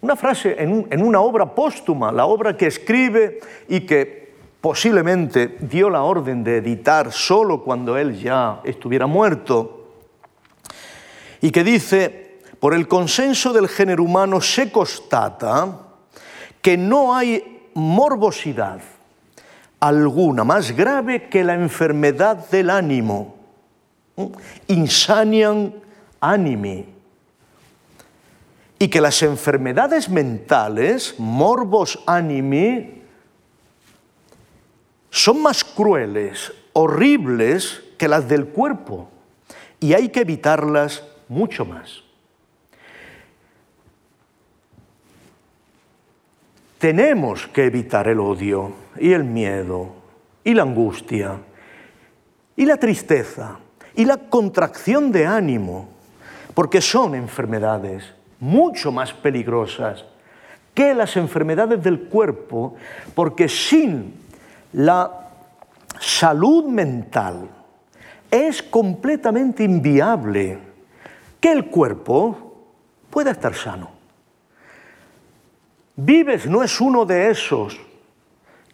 una frase en, una obra póstuma, la obra que escribe y que posiblemente dio la orden de editar solo cuando él ya estuviera muerto, y que dice, por el consenso del género humano se constata que no hay morbosidad alguna más grave que la enfermedad del ánimo, insanian anime y que las enfermedades mentales, morbos animi, son más crueles, horribles que las del cuerpo. Y hay que evitarlas mucho más. Tenemos que evitar el odio y el miedo y la angustia y la tristeza y la contracción de ánimo porque son enfermedades mucho más peligrosas que las enfermedades del cuerpo, porque sin la salud mental es completamente inviable que el cuerpo pueda estar sano. Vives no es uno de esos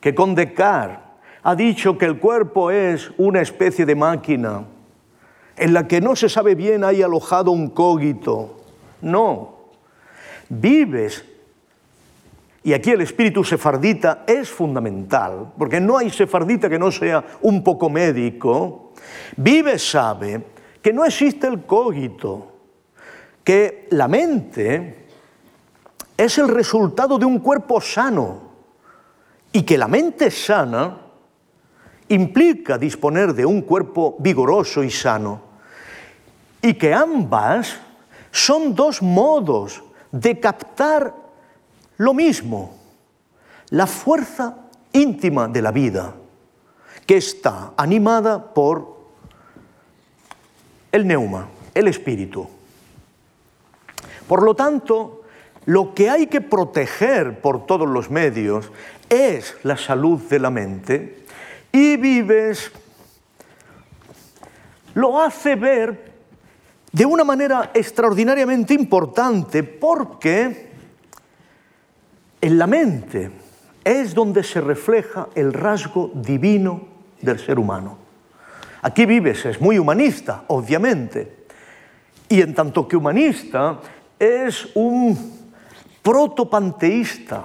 que con Descartes ha dicho que el cuerpo es una especie de máquina en la que no se sabe bien hay alojado un cogito. No. Vives. Y aquí el espíritu sefardita es fundamental, porque no hay sefardita que no sea un poco médico. Vive sabe que no existe el cogito, que la mente es el resultado de un cuerpo sano y que la mente sana implica disponer de un cuerpo vigoroso y sano y que ambas son dos modos de captar lo mismo, la fuerza íntima de la vida, que está animada por el neuma, el espíritu. Por lo tanto, lo que hay que proteger por todos los medios es la salud de la mente y vives lo hace ver de una manera extraordinariamente importante porque en la mente es donde se refleja el rasgo divino del ser humano. Aquí Vives es muy humanista, obviamente, y en tanto que humanista es un protopanteísta.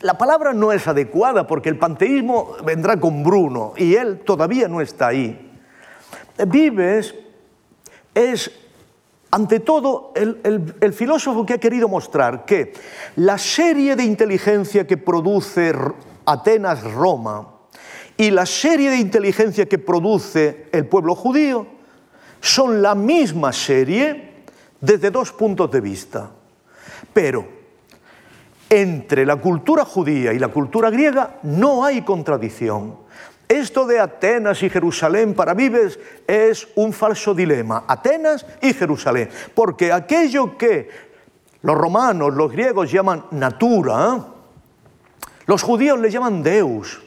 La palabra no es adecuada porque el panteísmo vendrá con Bruno y él todavía no está ahí. Vives es, ante todo, el, filósofo que ha querido mostrar que la serie de inteligencia que produce Atenas-Roma y la serie de inteligencia que produce el pueblo judío son la misma serie desde dos puntos de vista. Pero entre la cultura judía y la cultura griega no hay contradicción. Esto de Atenas y Jerusalén para Vives es un falso dilema. Atenas y Jerusalén. Porque aquello que los romanos, los griegos llaman natura, los judíos le llaman Deus.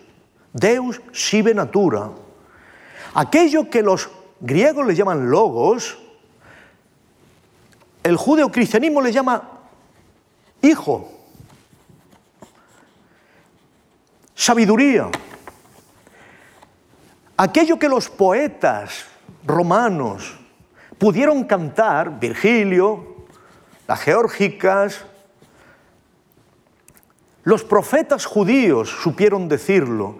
Deus sive natura. Aquello que los griegos le llaman logos, el judeocristianismo le llama hijo, sabiduría. Aquello que los poetas romanos pudieron cantar, Virgilio, las geórgicas, los profetas judíos supieron decirlo.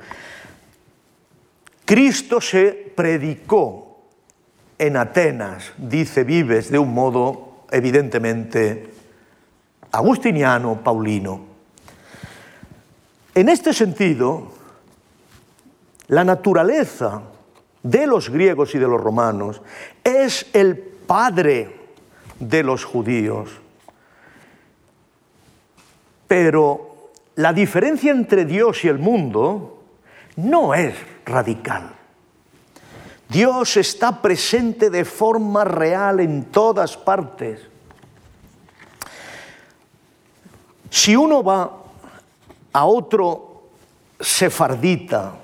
Cristo se predicó en Atenas, dice Vives de un modo evidentemente agustiniano, paulino. En este sentido, la naturaleza de los griegos y de los romanos es el padre de los judíos. Pero la diferencia entre Dios y el mundo no es radical. Dios está presente de forma real en todas partes. Si uno va a otro sefardita,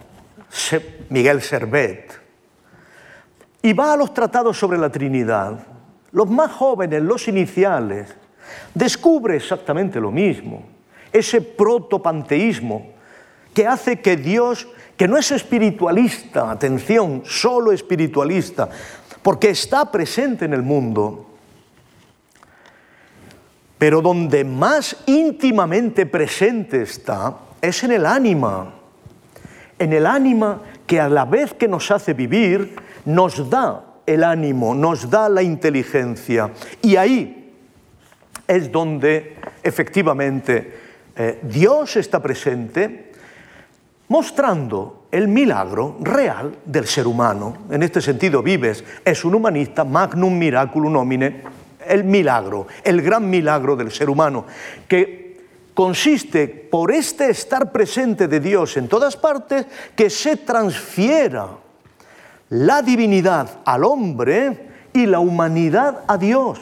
Miguel Servet, y va a los tratados sobre la Trinidad, los más jóvenes, los iniciales, descubre exactamente lo mismo, ese protopanteísmo que hace que Dios, que no es espiritualista, atención, solo espiritualista, porque está presente en el mundo, pero donde más íntimamente presente está es en el ánima en el ánima que a la vez que nos hace vivir, nos da el ánimo, nos da la inteligencia. Y ahí es donde efectivamente eh, Dios está presente mostrando el milagro real del ser humano. En este sentido, Vives es un humanista, magnum miraculum homine, el milagro, el gran milagro del ser humano, que consiste por este estar presente de Dios en todas partes que se transfiera la divinidad al hombre y la humanidad a Dios.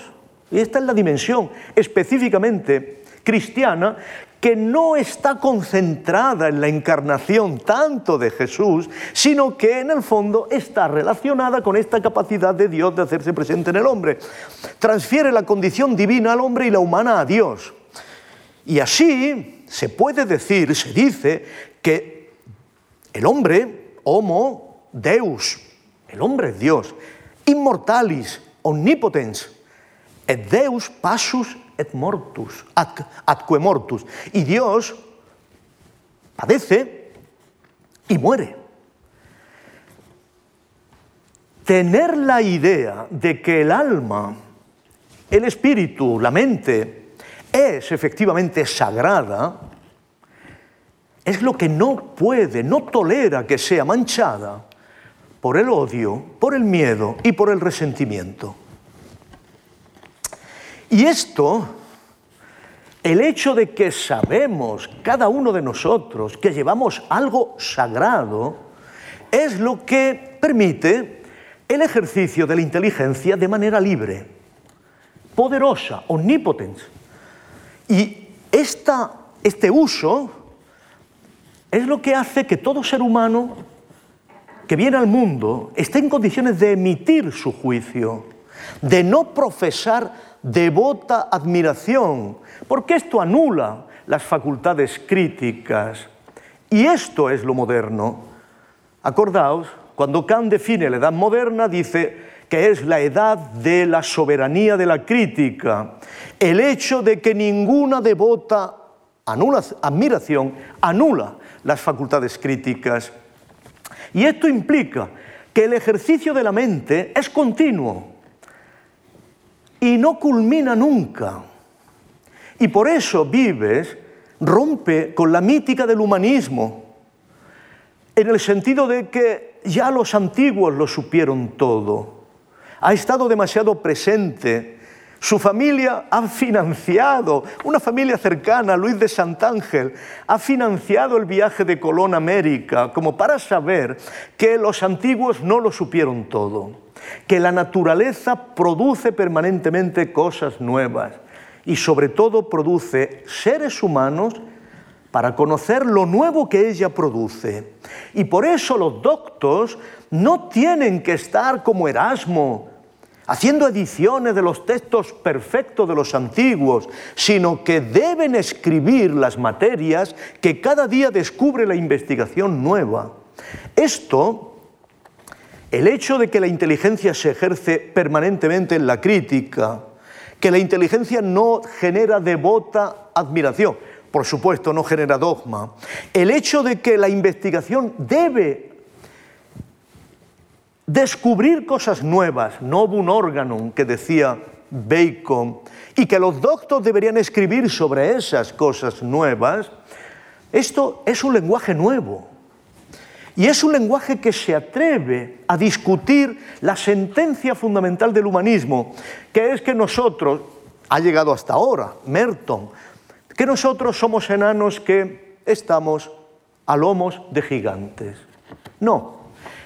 Y esta es la dimensión específicamente cristiana que no está concentrada en la encarnación tanto de Jesús, sino que en el fondo está relacionada con esta capacidad de Dios de hacerse presente en el hombre. Transfiere la condición divina al hombre y la humana a Dios. Y así se puede decir, se dice, que el hombre, homo, deus, el hombre es Dios, immortalis, omnipotens, et deus passus et mortus, atque mortus. Y Dios padece y muere. Tener la idea de que el alma, el espíritu, la mente, es efectivamente sagrada, es lo que no puede, no tolera que sea manchada por el odio, por el miedo y por el resentimiento. Y esto, el hecho de que sabemos, cada uno de nosotros, que llevamos algo sagrado, es lo que permite el ejercicio de la inteligencia de manera libre, poderosa, omnipotente. Y este uso es lo que hace que todo ser humano que viene al mundo esté en condiciones de emitir su juicio, de no profesar devota admiración, porque esto anula las facultades críticas. Y esto es lo moderno. Acordaos, cuando Kant define la edad moderna, dice que es la edad de la soberanía de la crítica, el hecho de que ninguna devota admiración anula las facultades críticas. Y esto implica que el ejercicio de la mente es continuo y no culmina nunca. Y por eso Vives rompe con la mítica del humanismo, en el sentido de que ya los antiguos lo supieron todo. Ha estado demasiado presente su familia ha financiado, una familia cercana, Luis de Santángel, ha financiado el viaje de Colón a América, como para saber que los antiguos no lo supieron todo, que la naturaleza produce permanentemente cosas nuevas y sobre todo produce seres humanos para conocer lo nuevo que ella produce. Y por eso los doctos no tienen que estar como Erasmo, haciendo ediciones de los textos perfectos de los antiguos, sino que deben escribir las materias que cada día descubre la investigación nueva. Esto, el hecho de que la inteligencia se ejerce permanentemente en la crítica, que la inteligencia no genera devota admiración, por supuesto no genera dogma, el hecho de que la investigación debe descubrir cosas nuevas, un órgano que decía Bacon, y que los doctos deberían escribir sobre esas cosas nuevas, esto es un lenguaje nuevo. Y es un lenguaje que se atreve a discutir la sentencia fundamental del humanismo, que es que nosotros, ha llegado hasta ahora, Merton, que nosotros somos enanos que estamos a lomos de gigantes. No,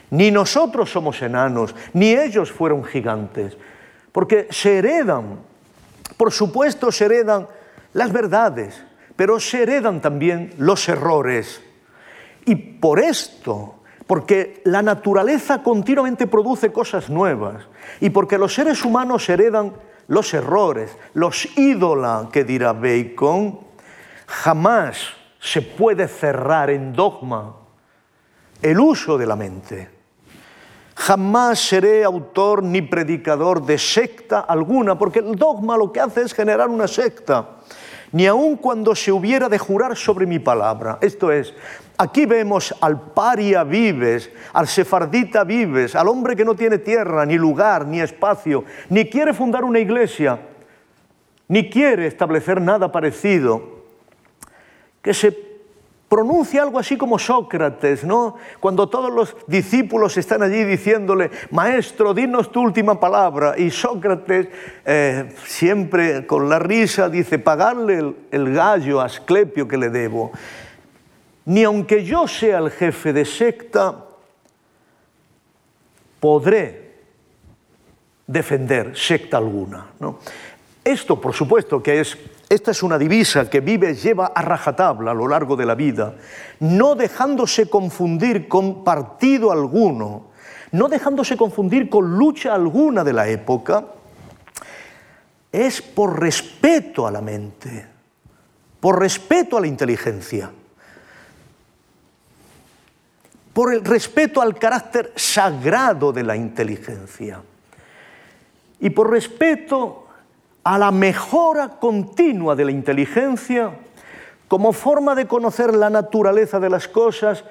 ni nosotros somos enanos, ni ellos fueron gigantes, porque se heredan, por supuesto se heredan las verdades, pero se heredan también los errores. Y por esto, porque la naturaleza continuamente produce cosas nuevas, y porque los seres humanos heredan los errores, los ídola, que dirá Bacon, jamás se puede cerrar en dogma el uso de la mente. Jamás seré autor ni predicador de secta alguna, porque el dogma lo que hace es generar una secta, ni aun cuando se hubiera de jurar sobre mi palabra. Esto es, aquí vemos al paria vives, al sefardita vives, al hombre que no tiene tierra, ni lugar, ni espacio, ni quiere fundar una iglesia, ni quiere establecer nada parecido, que se pronuncia algo así como Sócrates, ¿no? Cuando todos los discípulos están allí diciéndole, maestro, dinos tu última palabra. Y Sócrates, eh, siempre con la risa, dice, pagarle el, gallo a Asclepio que le debo. Ni aunque yo sea el jefe de secta, podré defender secta alguna. ¿no? Esto, por supuesto, que es esta es una divisa que Vives lleva a rajatabla a lo largo de la vida, no dejándose confundir con partido alguno, no dejándose confundir con lucha alguna de la época, es por respeto a la mente, por respeto a la inteligencia, por el respeto al carácter sagrado de la inteligencia y por respeto a la mejora continua de la inteligencia como forma de conocer la naturaleza de las cosas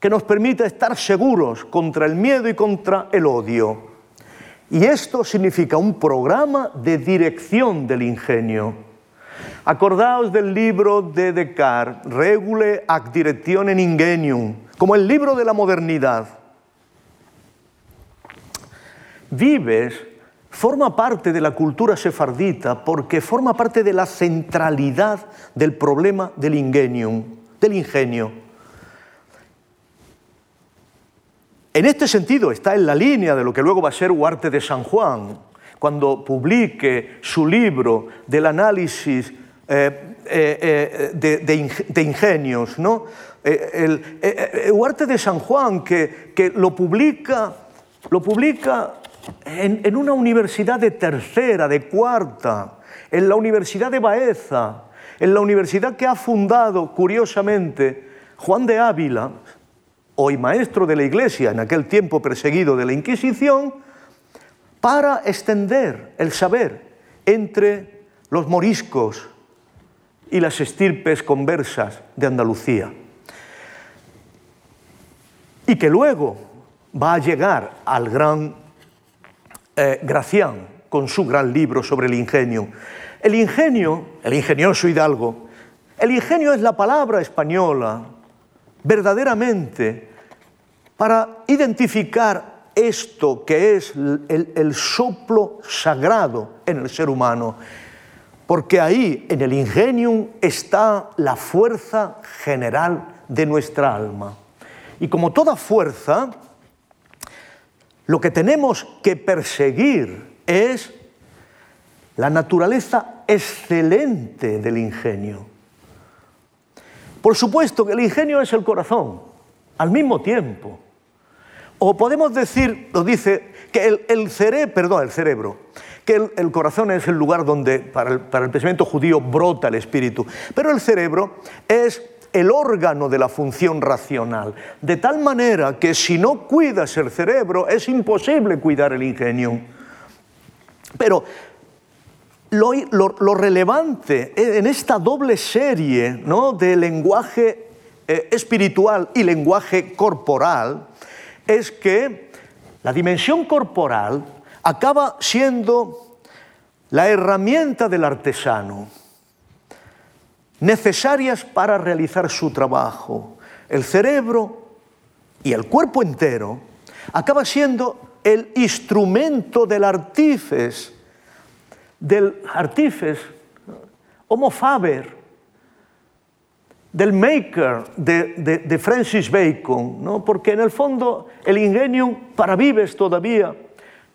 que nos permita estar seguros contra el miedo y contra el odio. Y esto significa un programa de dirección del ingenio. Acordaos del libro de Descartes, Regule ac directionem ingenium, como el libro de la modernidad. Vives forma parte de la cultura sefardita porque forma parte de la centralidad del problema del ingenium, del ingenio. En este sentido está en la línea de lo que luego va a ser Huarte de San Juan, cuando publique su libro del análisis eh, eh, eh, de, ingenios. ¿no? el, Huarte de San Juan, que, que lo publica, lo publica en, una universidad de tercera, de cuarta, en la Universidad de Baeza, en la universidad que ha fundado, curiosamente, Juan de Ávila, hoy maestro de la Iglesia, en aquel tiempo perseguido de la Inquisición, para extender el saber entre los moriscos y las estirpes conversas de Andalucía. Y que luego va a llegar al gran eh, Gracián con su gran libro sobre el ingenio. El ingenio, el ingenioso hidalgo, el ingenio es la palabra española verdaderamente para identificar esto que es el, soplo sagrado en el ser humano, porque ahí en el ingenium está la fuerza general de nuestra alma. Y como toda fuerza, lo que tenemos que perseguir es la naturaleza excelente del ingenio. Por supuesto que el ingenio es el corazón, al mismo tiempo. O podemos decir, lo dice, que el, cerebro, perdón, el cerebro, que el, corazón es el lugar donde para el, para el pensamiento judío brota el espíritu, pero el cerebro es el órgano de la función racional, de tal manera que si no cuidas el cerebro es imposible cuidar el ingenio. Pero lo, relevante en esta doble serie ¿no? de lenguaje eh, espiritual y lenguaje corporal es que la dimensión corporal acaba siendo la herramienta del artesano, necesarias para realizar su trabajo. El cerebro y el cuerpo entero acaba siendo el instrumento del artífice del artífice, Homo Faber, del maker de, Francis Bacon, ¿no? porque en el fondo el ingenio para vives todavía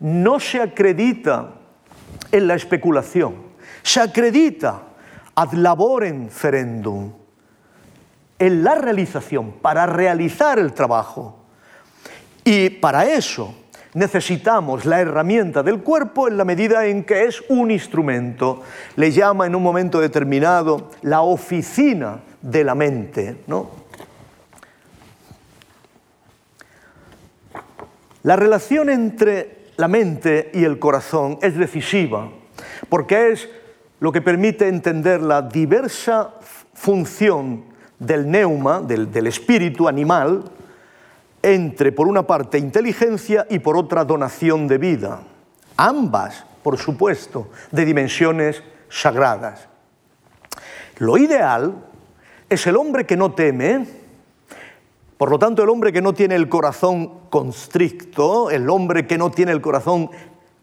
no se acredita en la especulación, se acredita ad laborem ferendum, en la realización, para realizar el trabajo. Y para eso necesitamos la herramienta del cuerpo en la medida en que es un instrumento. Le llama en un momento determinado la oficina de la mente. ¿no? La relación entre la mente y el corazón es decisiva porque es lo que permite entender la diversa función del neuma, del, del espíritu animal, entre, por una parte, inteligencia y por otra, donación de vida. Ambas, por supuesto, de dimensiones sagradas. Lo ideal es el hombre que no teme, por lo tanto el hombre que no tiene el corazón constricto, el hombre que no tiene el corazón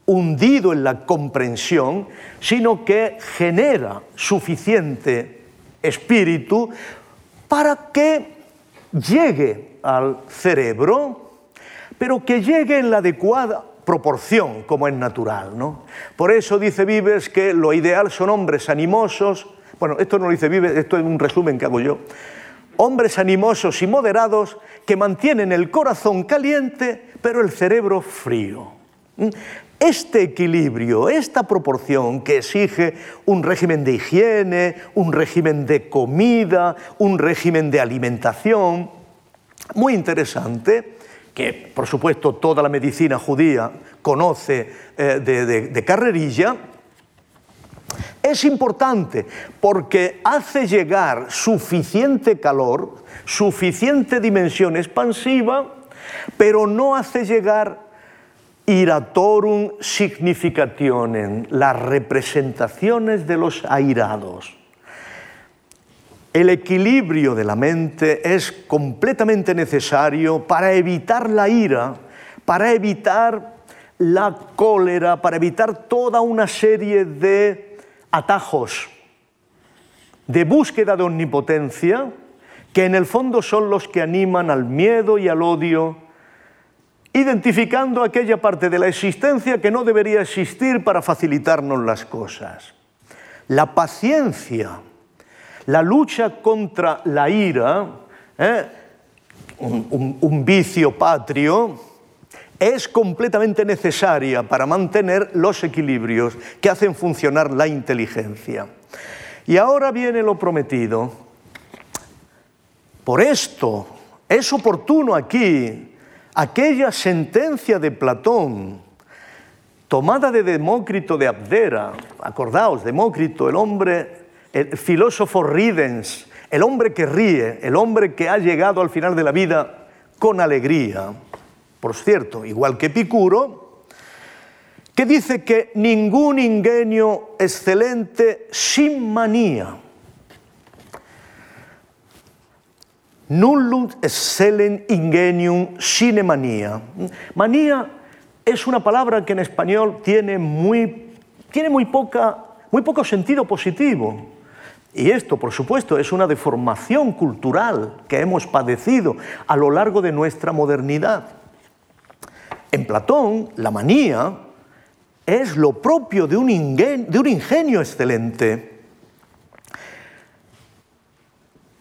hundido en la comprensión, sino que genera suficiente espíritu para que llegue al cerebro, pero que llegue en la adecuada proporción, como es natural. ¿no? Por eso dice Vives que lo ideal son hombres animosos, bueno, esto no lo dice Vives, esto es un resumen que hago yo, hombres animosos y moderados que mantienen el corazón caliente, pero el cerebro frío. Este equilibrio, esta proporción que exige un régimen de higiene, un régimen de comida, un régimen de alimentación, muy interesante, que por supuesto toda la medicina judía conoce eh, de, carrerilla, es importante porque hace llegar suficiente calor, suficiente dimensión expansiva, pero no hace llegar iratorum significationem, las representaciones de los airados. El equilibrio de la mente es completamente necesario para evitar la ira, para evitar la cólera, para evitar toda una serie de atajos de búsqueda de omnipotencia que en el fondo son los que animan al miedo y al odio, identificando aquella parte de la existencia que no debería existir para facilitarnos las cosas. La paciencia la lucha contra la ira, ¿eh? un, vicio patrio, es completamente necesaria para mantener los equilibrios que hacen funcionar la inteligencia. Y ahora viene lo prometido. Por esto es oportuno aquí aquella sentencia de Platón tomada de Demócrito de Abdera, acordaos, Demócrito, el hombre, el filósofo Ridens, el hombre que ríe, el hombre que ha llegado al final de la vida con alegría. Por cierto, igual que Epicuro, que dice que ningún ingenio excelente sin manía. Nullum excellent ingenium sine manía. Manía es una palabra que en español tiene muy, tiene muy, poca, muy poco sentido positivo. Y esto, por supuesto, es una deformación cultural que hemos padecido a lo largo de nuestra modernidad. En Platón, la manía es lo propio de un ingenio excelente.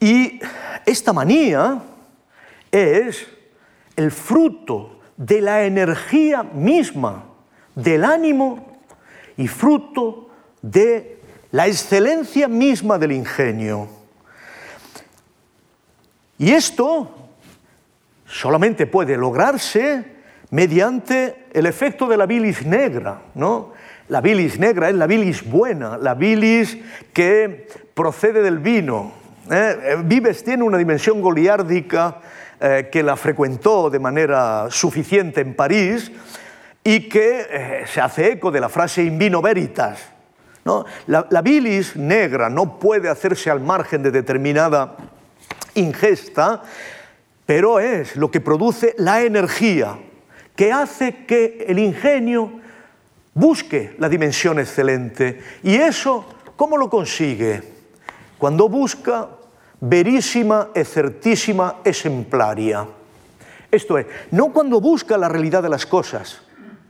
Y esta manía es el fruto de la energía misma del ánimo y fruto de la excelencia misma del ingenio. Y esto solamente puede lograrse mediante el efecto de la bilis negra, ¿no? La bilis negra es la bilis buena, la bilis que procede del vino. ¿Eh? Vives tiene una dimensión goliárdica eh, que la frecuentó de manera suficiente en París y que eh, se hace eco de la frase in vino veritas. La, la bilis negra no puede hacerse al margen de determinada ingesta, pero es lo que produce la energía que hace que el ingenio busque la dimensión excelente. ¿Y eso cómo lo consigue? Cuando busca verísima e certísima exemplaria. Esto es, no cuando busca la realidad de las cosas,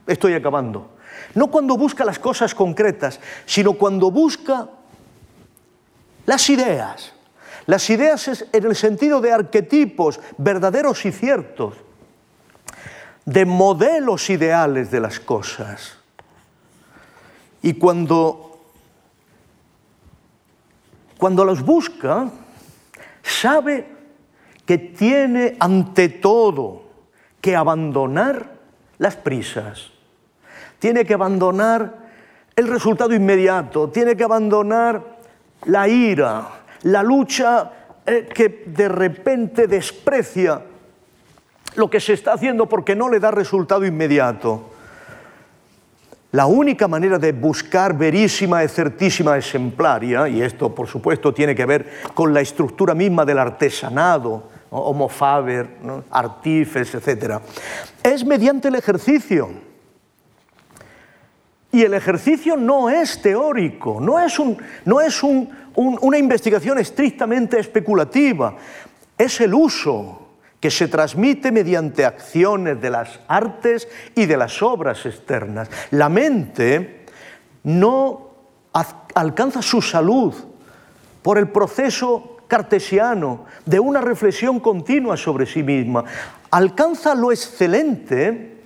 estoy acabando, no cuando busca las cosas concretas, sino cuando busca las ideas. Las ideas es en el sentido de arquetipos verdaderos y ciertos, de modelos ideales de las cosas. Y cuando, cuando los busca, sabe que tiene ante todo que abandonar las prisas, tiene que abandonar el resultado inmediato, tiene que abandonar la ira, la lucha eh, que de repente desprecia lo que se está haciendo porque no le da resultado inmediato. La única manera de buscar verísima y certísima exemplaria, y esto por supuesto tiene que ver con la estructura misma del artesanado, homo faber, artifes, etc., es mediante el ejercicio. Y el ejercicio no es teórico, no es, no es una investigación estrictamente especulativa, es el uso, que se transmite mediante acciones de las artes y de las obras externas. La mente no alcanza su salud por el proceso cartesiano de una reflexión continua sobre sí misma. Alcanza lo excelente,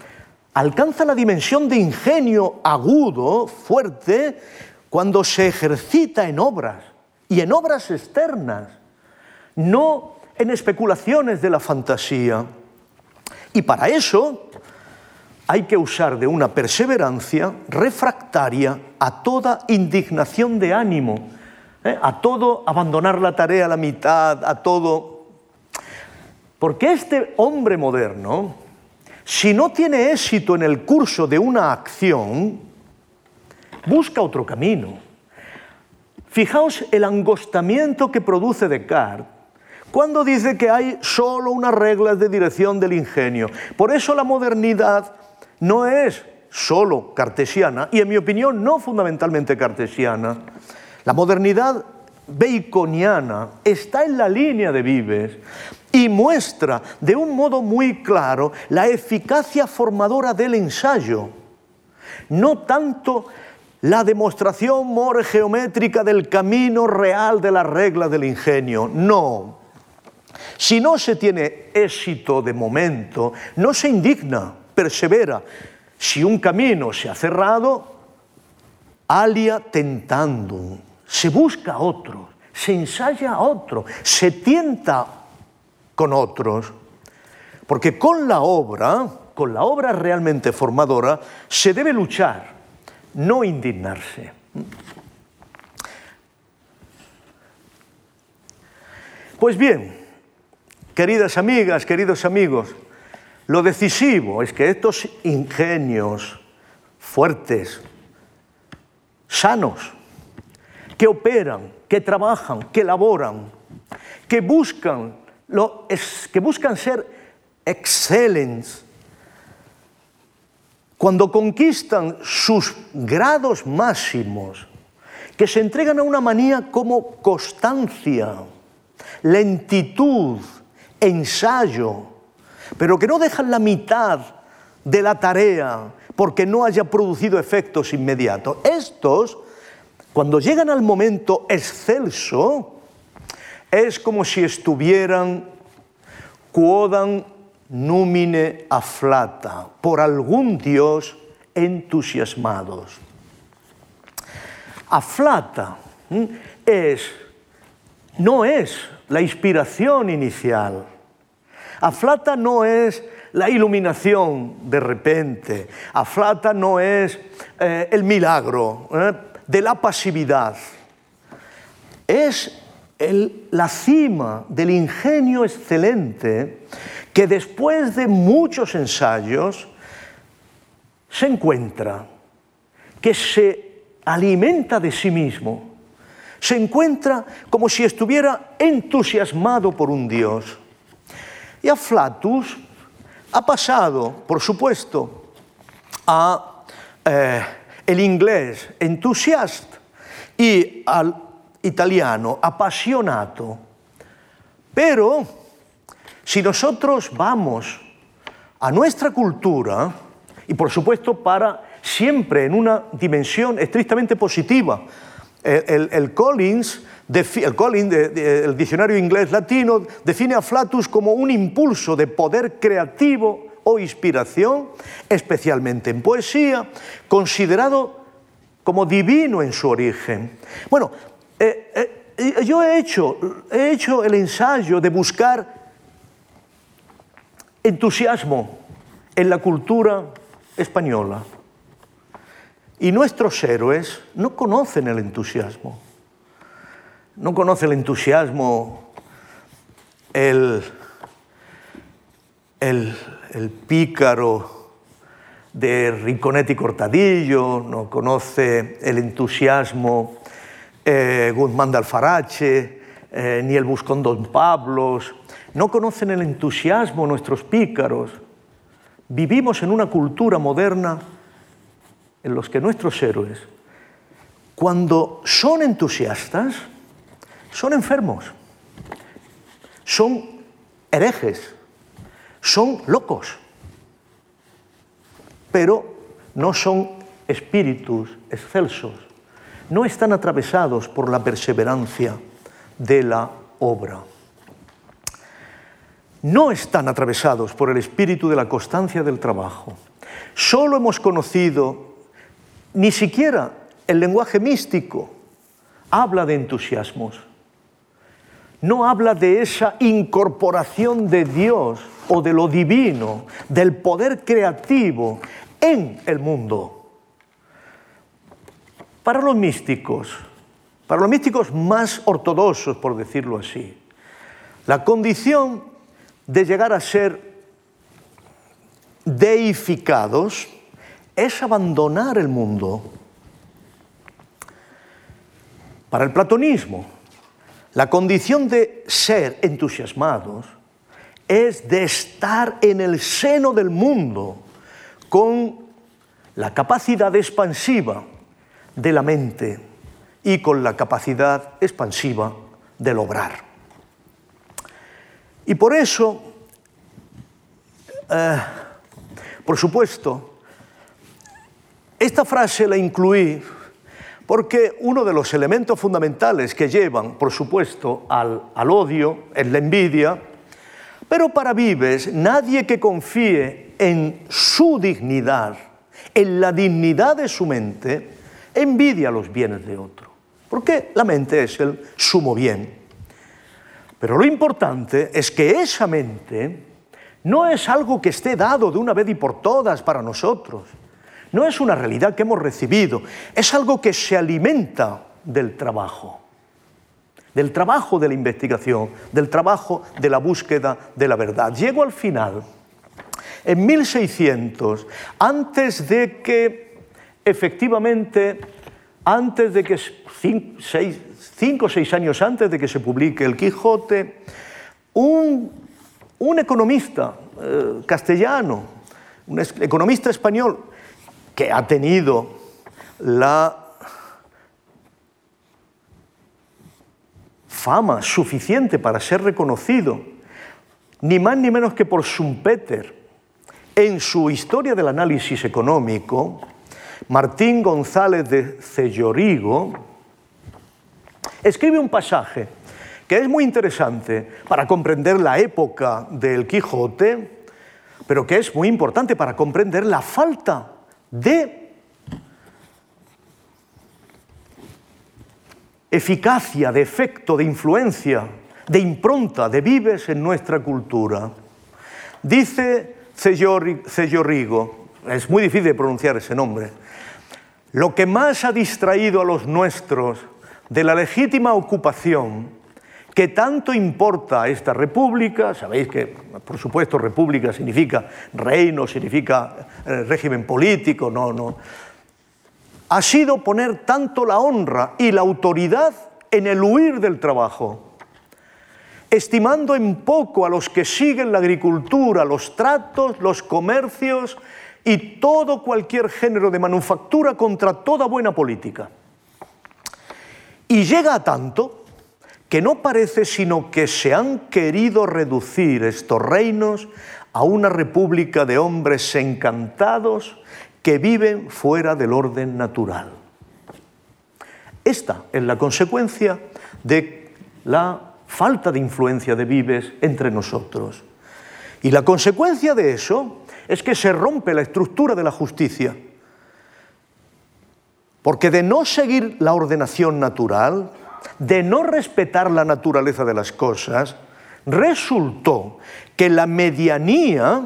alcanza la dimensión de ingenio agudo, fuerte, cuando se ejercita en obras y en obras externas, no en especulaciones de la fantasía. Y para eso hay que usar de una perseverancia refractaria a toda indignación de ánimo, ¿eh? a todo abandonar la tarea a la mitad, a todo... Porque este hombre moderno, si no tiene éxito en el curso de una acción, busca otro camino. Fijaos el angostamiento que produce Descartes cuando dice que hay solo unas reglas de dirección del ingenio. Por eso la modernidad no es solo cartesiana y en mi opinión no fundamentalmente cartesiana. La modernidad baconiana está en la línea de Vives y muestra de un modo muy claro la eficacia formadora del ensayo, no tanto la demostración more geométrica del camino real de la regla del ingenio, no. Si no se tiene éxito de momento, no se indigna, persevera. Si un camino se ha cerrado, alia tentando, se busca otro, se ensaya otro, se tienta con otros. Porque con la obra, con la obra realmente formadora, se debe luchar, no indignarse. Pues bien, queridas amigas, queridos amigos, lo decisivo es que estos ingenios fuertes, sanos, que operan, que trabajan, que laboran, que buscan, que buscan ser excelentes, cuando conquistan sus grados máximos, que se entregan a una manía como constancia, lentitud, ensayo, pero que no dejan la mitad de la tarea porque no haya producido efectos inmediatos. Estos, cuando llegan al momento excelso, es como si estuvieran quodam numine aflata, por algún Dios entusiasmados. Aflata es, no es la inspiración inicial. Aflata no es la iluminación de repente. Aflata no es eh, el milagro eh, de la pasividad. Es la cima del ingenio excelente que después de muchos ensayos se encuentra, que se alimenta de sí mismo, se encuentra como si estuviera entusiasmado por un Dios. Y a Flatus ha pasado, por supuesto, a eh, el inglés entusiasta y al italiano apasionato. Pero si nosotros vamos a nuestra cultura, y por supuesto para siempre en una dimensión estrictamente positiva, Collins, el, Collins el diccionario inglés latino, define a Flatus como un impulso de poder creativo o inspiración, especialmente en poesía, considerado como divino en su origen. Bueno, eh, eh, yo he hecho, he hecho el ensayo de buscar entusiasmo en la cultura española. Y nuestros héroes no conocen el entusiasmo. No conocen el entusiasmo, el, el, el pícaro de Rinconetti Cortadillo, no conoce el entusiasmo eh, Guzmán de Alfarache, eh, ni el Buscón Don Pablos, no conocen el entusiasmo nuestros pícaros. Vivimos en una cultura moderna en los que nuestros héroes, cuando son entusiastas, son enfermos, son herejes, son locos, pero no son espíritus excelsos no están atravesados por la perseverancia de la obra. No están atravesados por el espíritu de la constancia del trabajo. Solo hemos conocido, ni siquiera el lenguaje místico habla de entusiasmos. No habla de esa incorporación de Dios o de lo divino, del poder creativo en el mundo. Para los místicos, para los místicos más ortodoxos, por decirlo así, la condición de llegar a ser deificados es abandonar el mundo. Para el platonismo, la condición de ser entusiasmados es de estar en el seno del mundo con la capacidad expansiva de la mente y con la capacidad expansiva de lograr. Y por eso, eh, por supuesto, esta frase la incluí porque uno de los elementos fundamentales que llevan, por supuesto, al, al odio es la envidia, Pero para Vives, nadie que confíe en su dignidad, en la dignidad de su mente, envidia los bienes de otro. Porque la mente es el sumo bien. Pero lo importante es que esa mente no es algo que esté dado de una vez y por todas para nosotros. No es una realidad que hemos recibido, es algo que se alimenta del trabajo, del trabajo de la investigación, del trabajo de la búsqueda de la verdad. Llego al final. En 1600, antes de que efectivamente, antes de que cinco o seis años antes de que se publique El Quijote, un, economista eh, castellano, un economista español, que ha tenido la fama suficiente para ser reconocido, ni más ni menos que por Schumpeter, en su historia del análisis económico, Martín González de Cellorigo escribe un pasaje que es muy interesante para comprender la época del Quijote, pero que es muy importante para comprender la falta de eficacia, de efecto, de influencia, de impronta, de vives en nuestra cultura. Dice Cellorrigo, es muy difícil pronunciar ese nombre, lo que más ha distraído a los nuestros de la legítima ocupación ¿Qué tanto importa esta república? Sabéis que, por supuesto, república significa reino, significa eh, régimen político, no, no. Ha sido poner tanto la honra y la autoridad en el huir del trabajo, estimando en poco a los que siguen la agricultura, los tratos, los comercios y todo cualquier género de manufactura contra toda buena política. Y llega a tanto que no parece sino que se han querido reducir estos reinos a una república de hombres encantados que viven fuera del orden natural. Esta es la consecuencia de la falta de influencia de Vives entre nosotros. Y la consecuencia de eso es que se rompe la estructura de la justicia. Porque de no seguir la ordenación natural, de no respetar la naturaleza de las cosas, resultó que la medianía,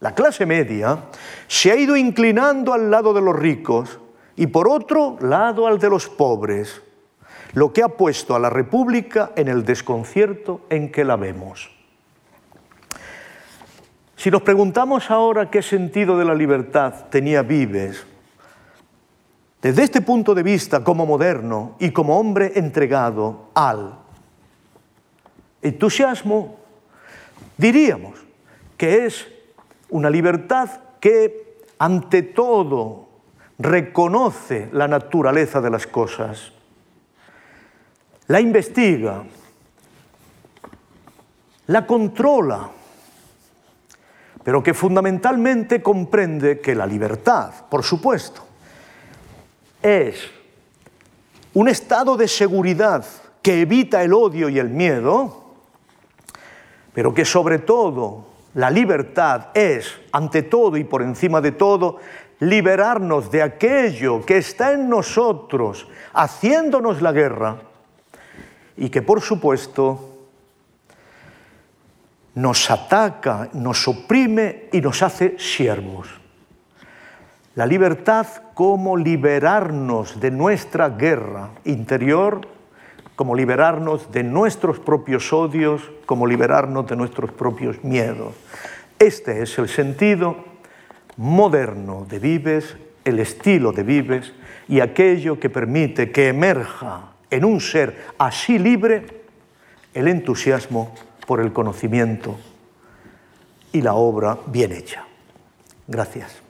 la clase media, se ha ido inclinando al lado de los ricos y por otro lado al de los pobres, lo que ha puesto a la República en el desconcierto en que la vemos. Si nos preguntamos ahora qué sentido de la libertad tenía Vives, desde este punto de vista, como moderno y como hombre entregado al entusiasmo, diríamos que es una libertad que ante todo reconoce la naturaleza de las cosas, la investiga, la controla, pero que fundamentalmente comprende que la libertad, por supuesto, es un estado de seguridad que evita el odio y el miedo, pero que sobre todo la libertad es, ante todo y por encima de todo, liberarnos de aquello que está en nosotros haciéndonos la guerra y que por supuesto nos ataca, nos oprime y nos hace siervos. La libertad como liberarnos de nuestra guerra interior, como liberarnos de nuestros propios odios, como liberarnos de nuestros propios miedos. Este es el sentido moderno de Vives, el estilo de Vives y aquello que permite que emerja en un ser así libre el entusiasmo por el conocimiento y la obra bien hecha. Gracias.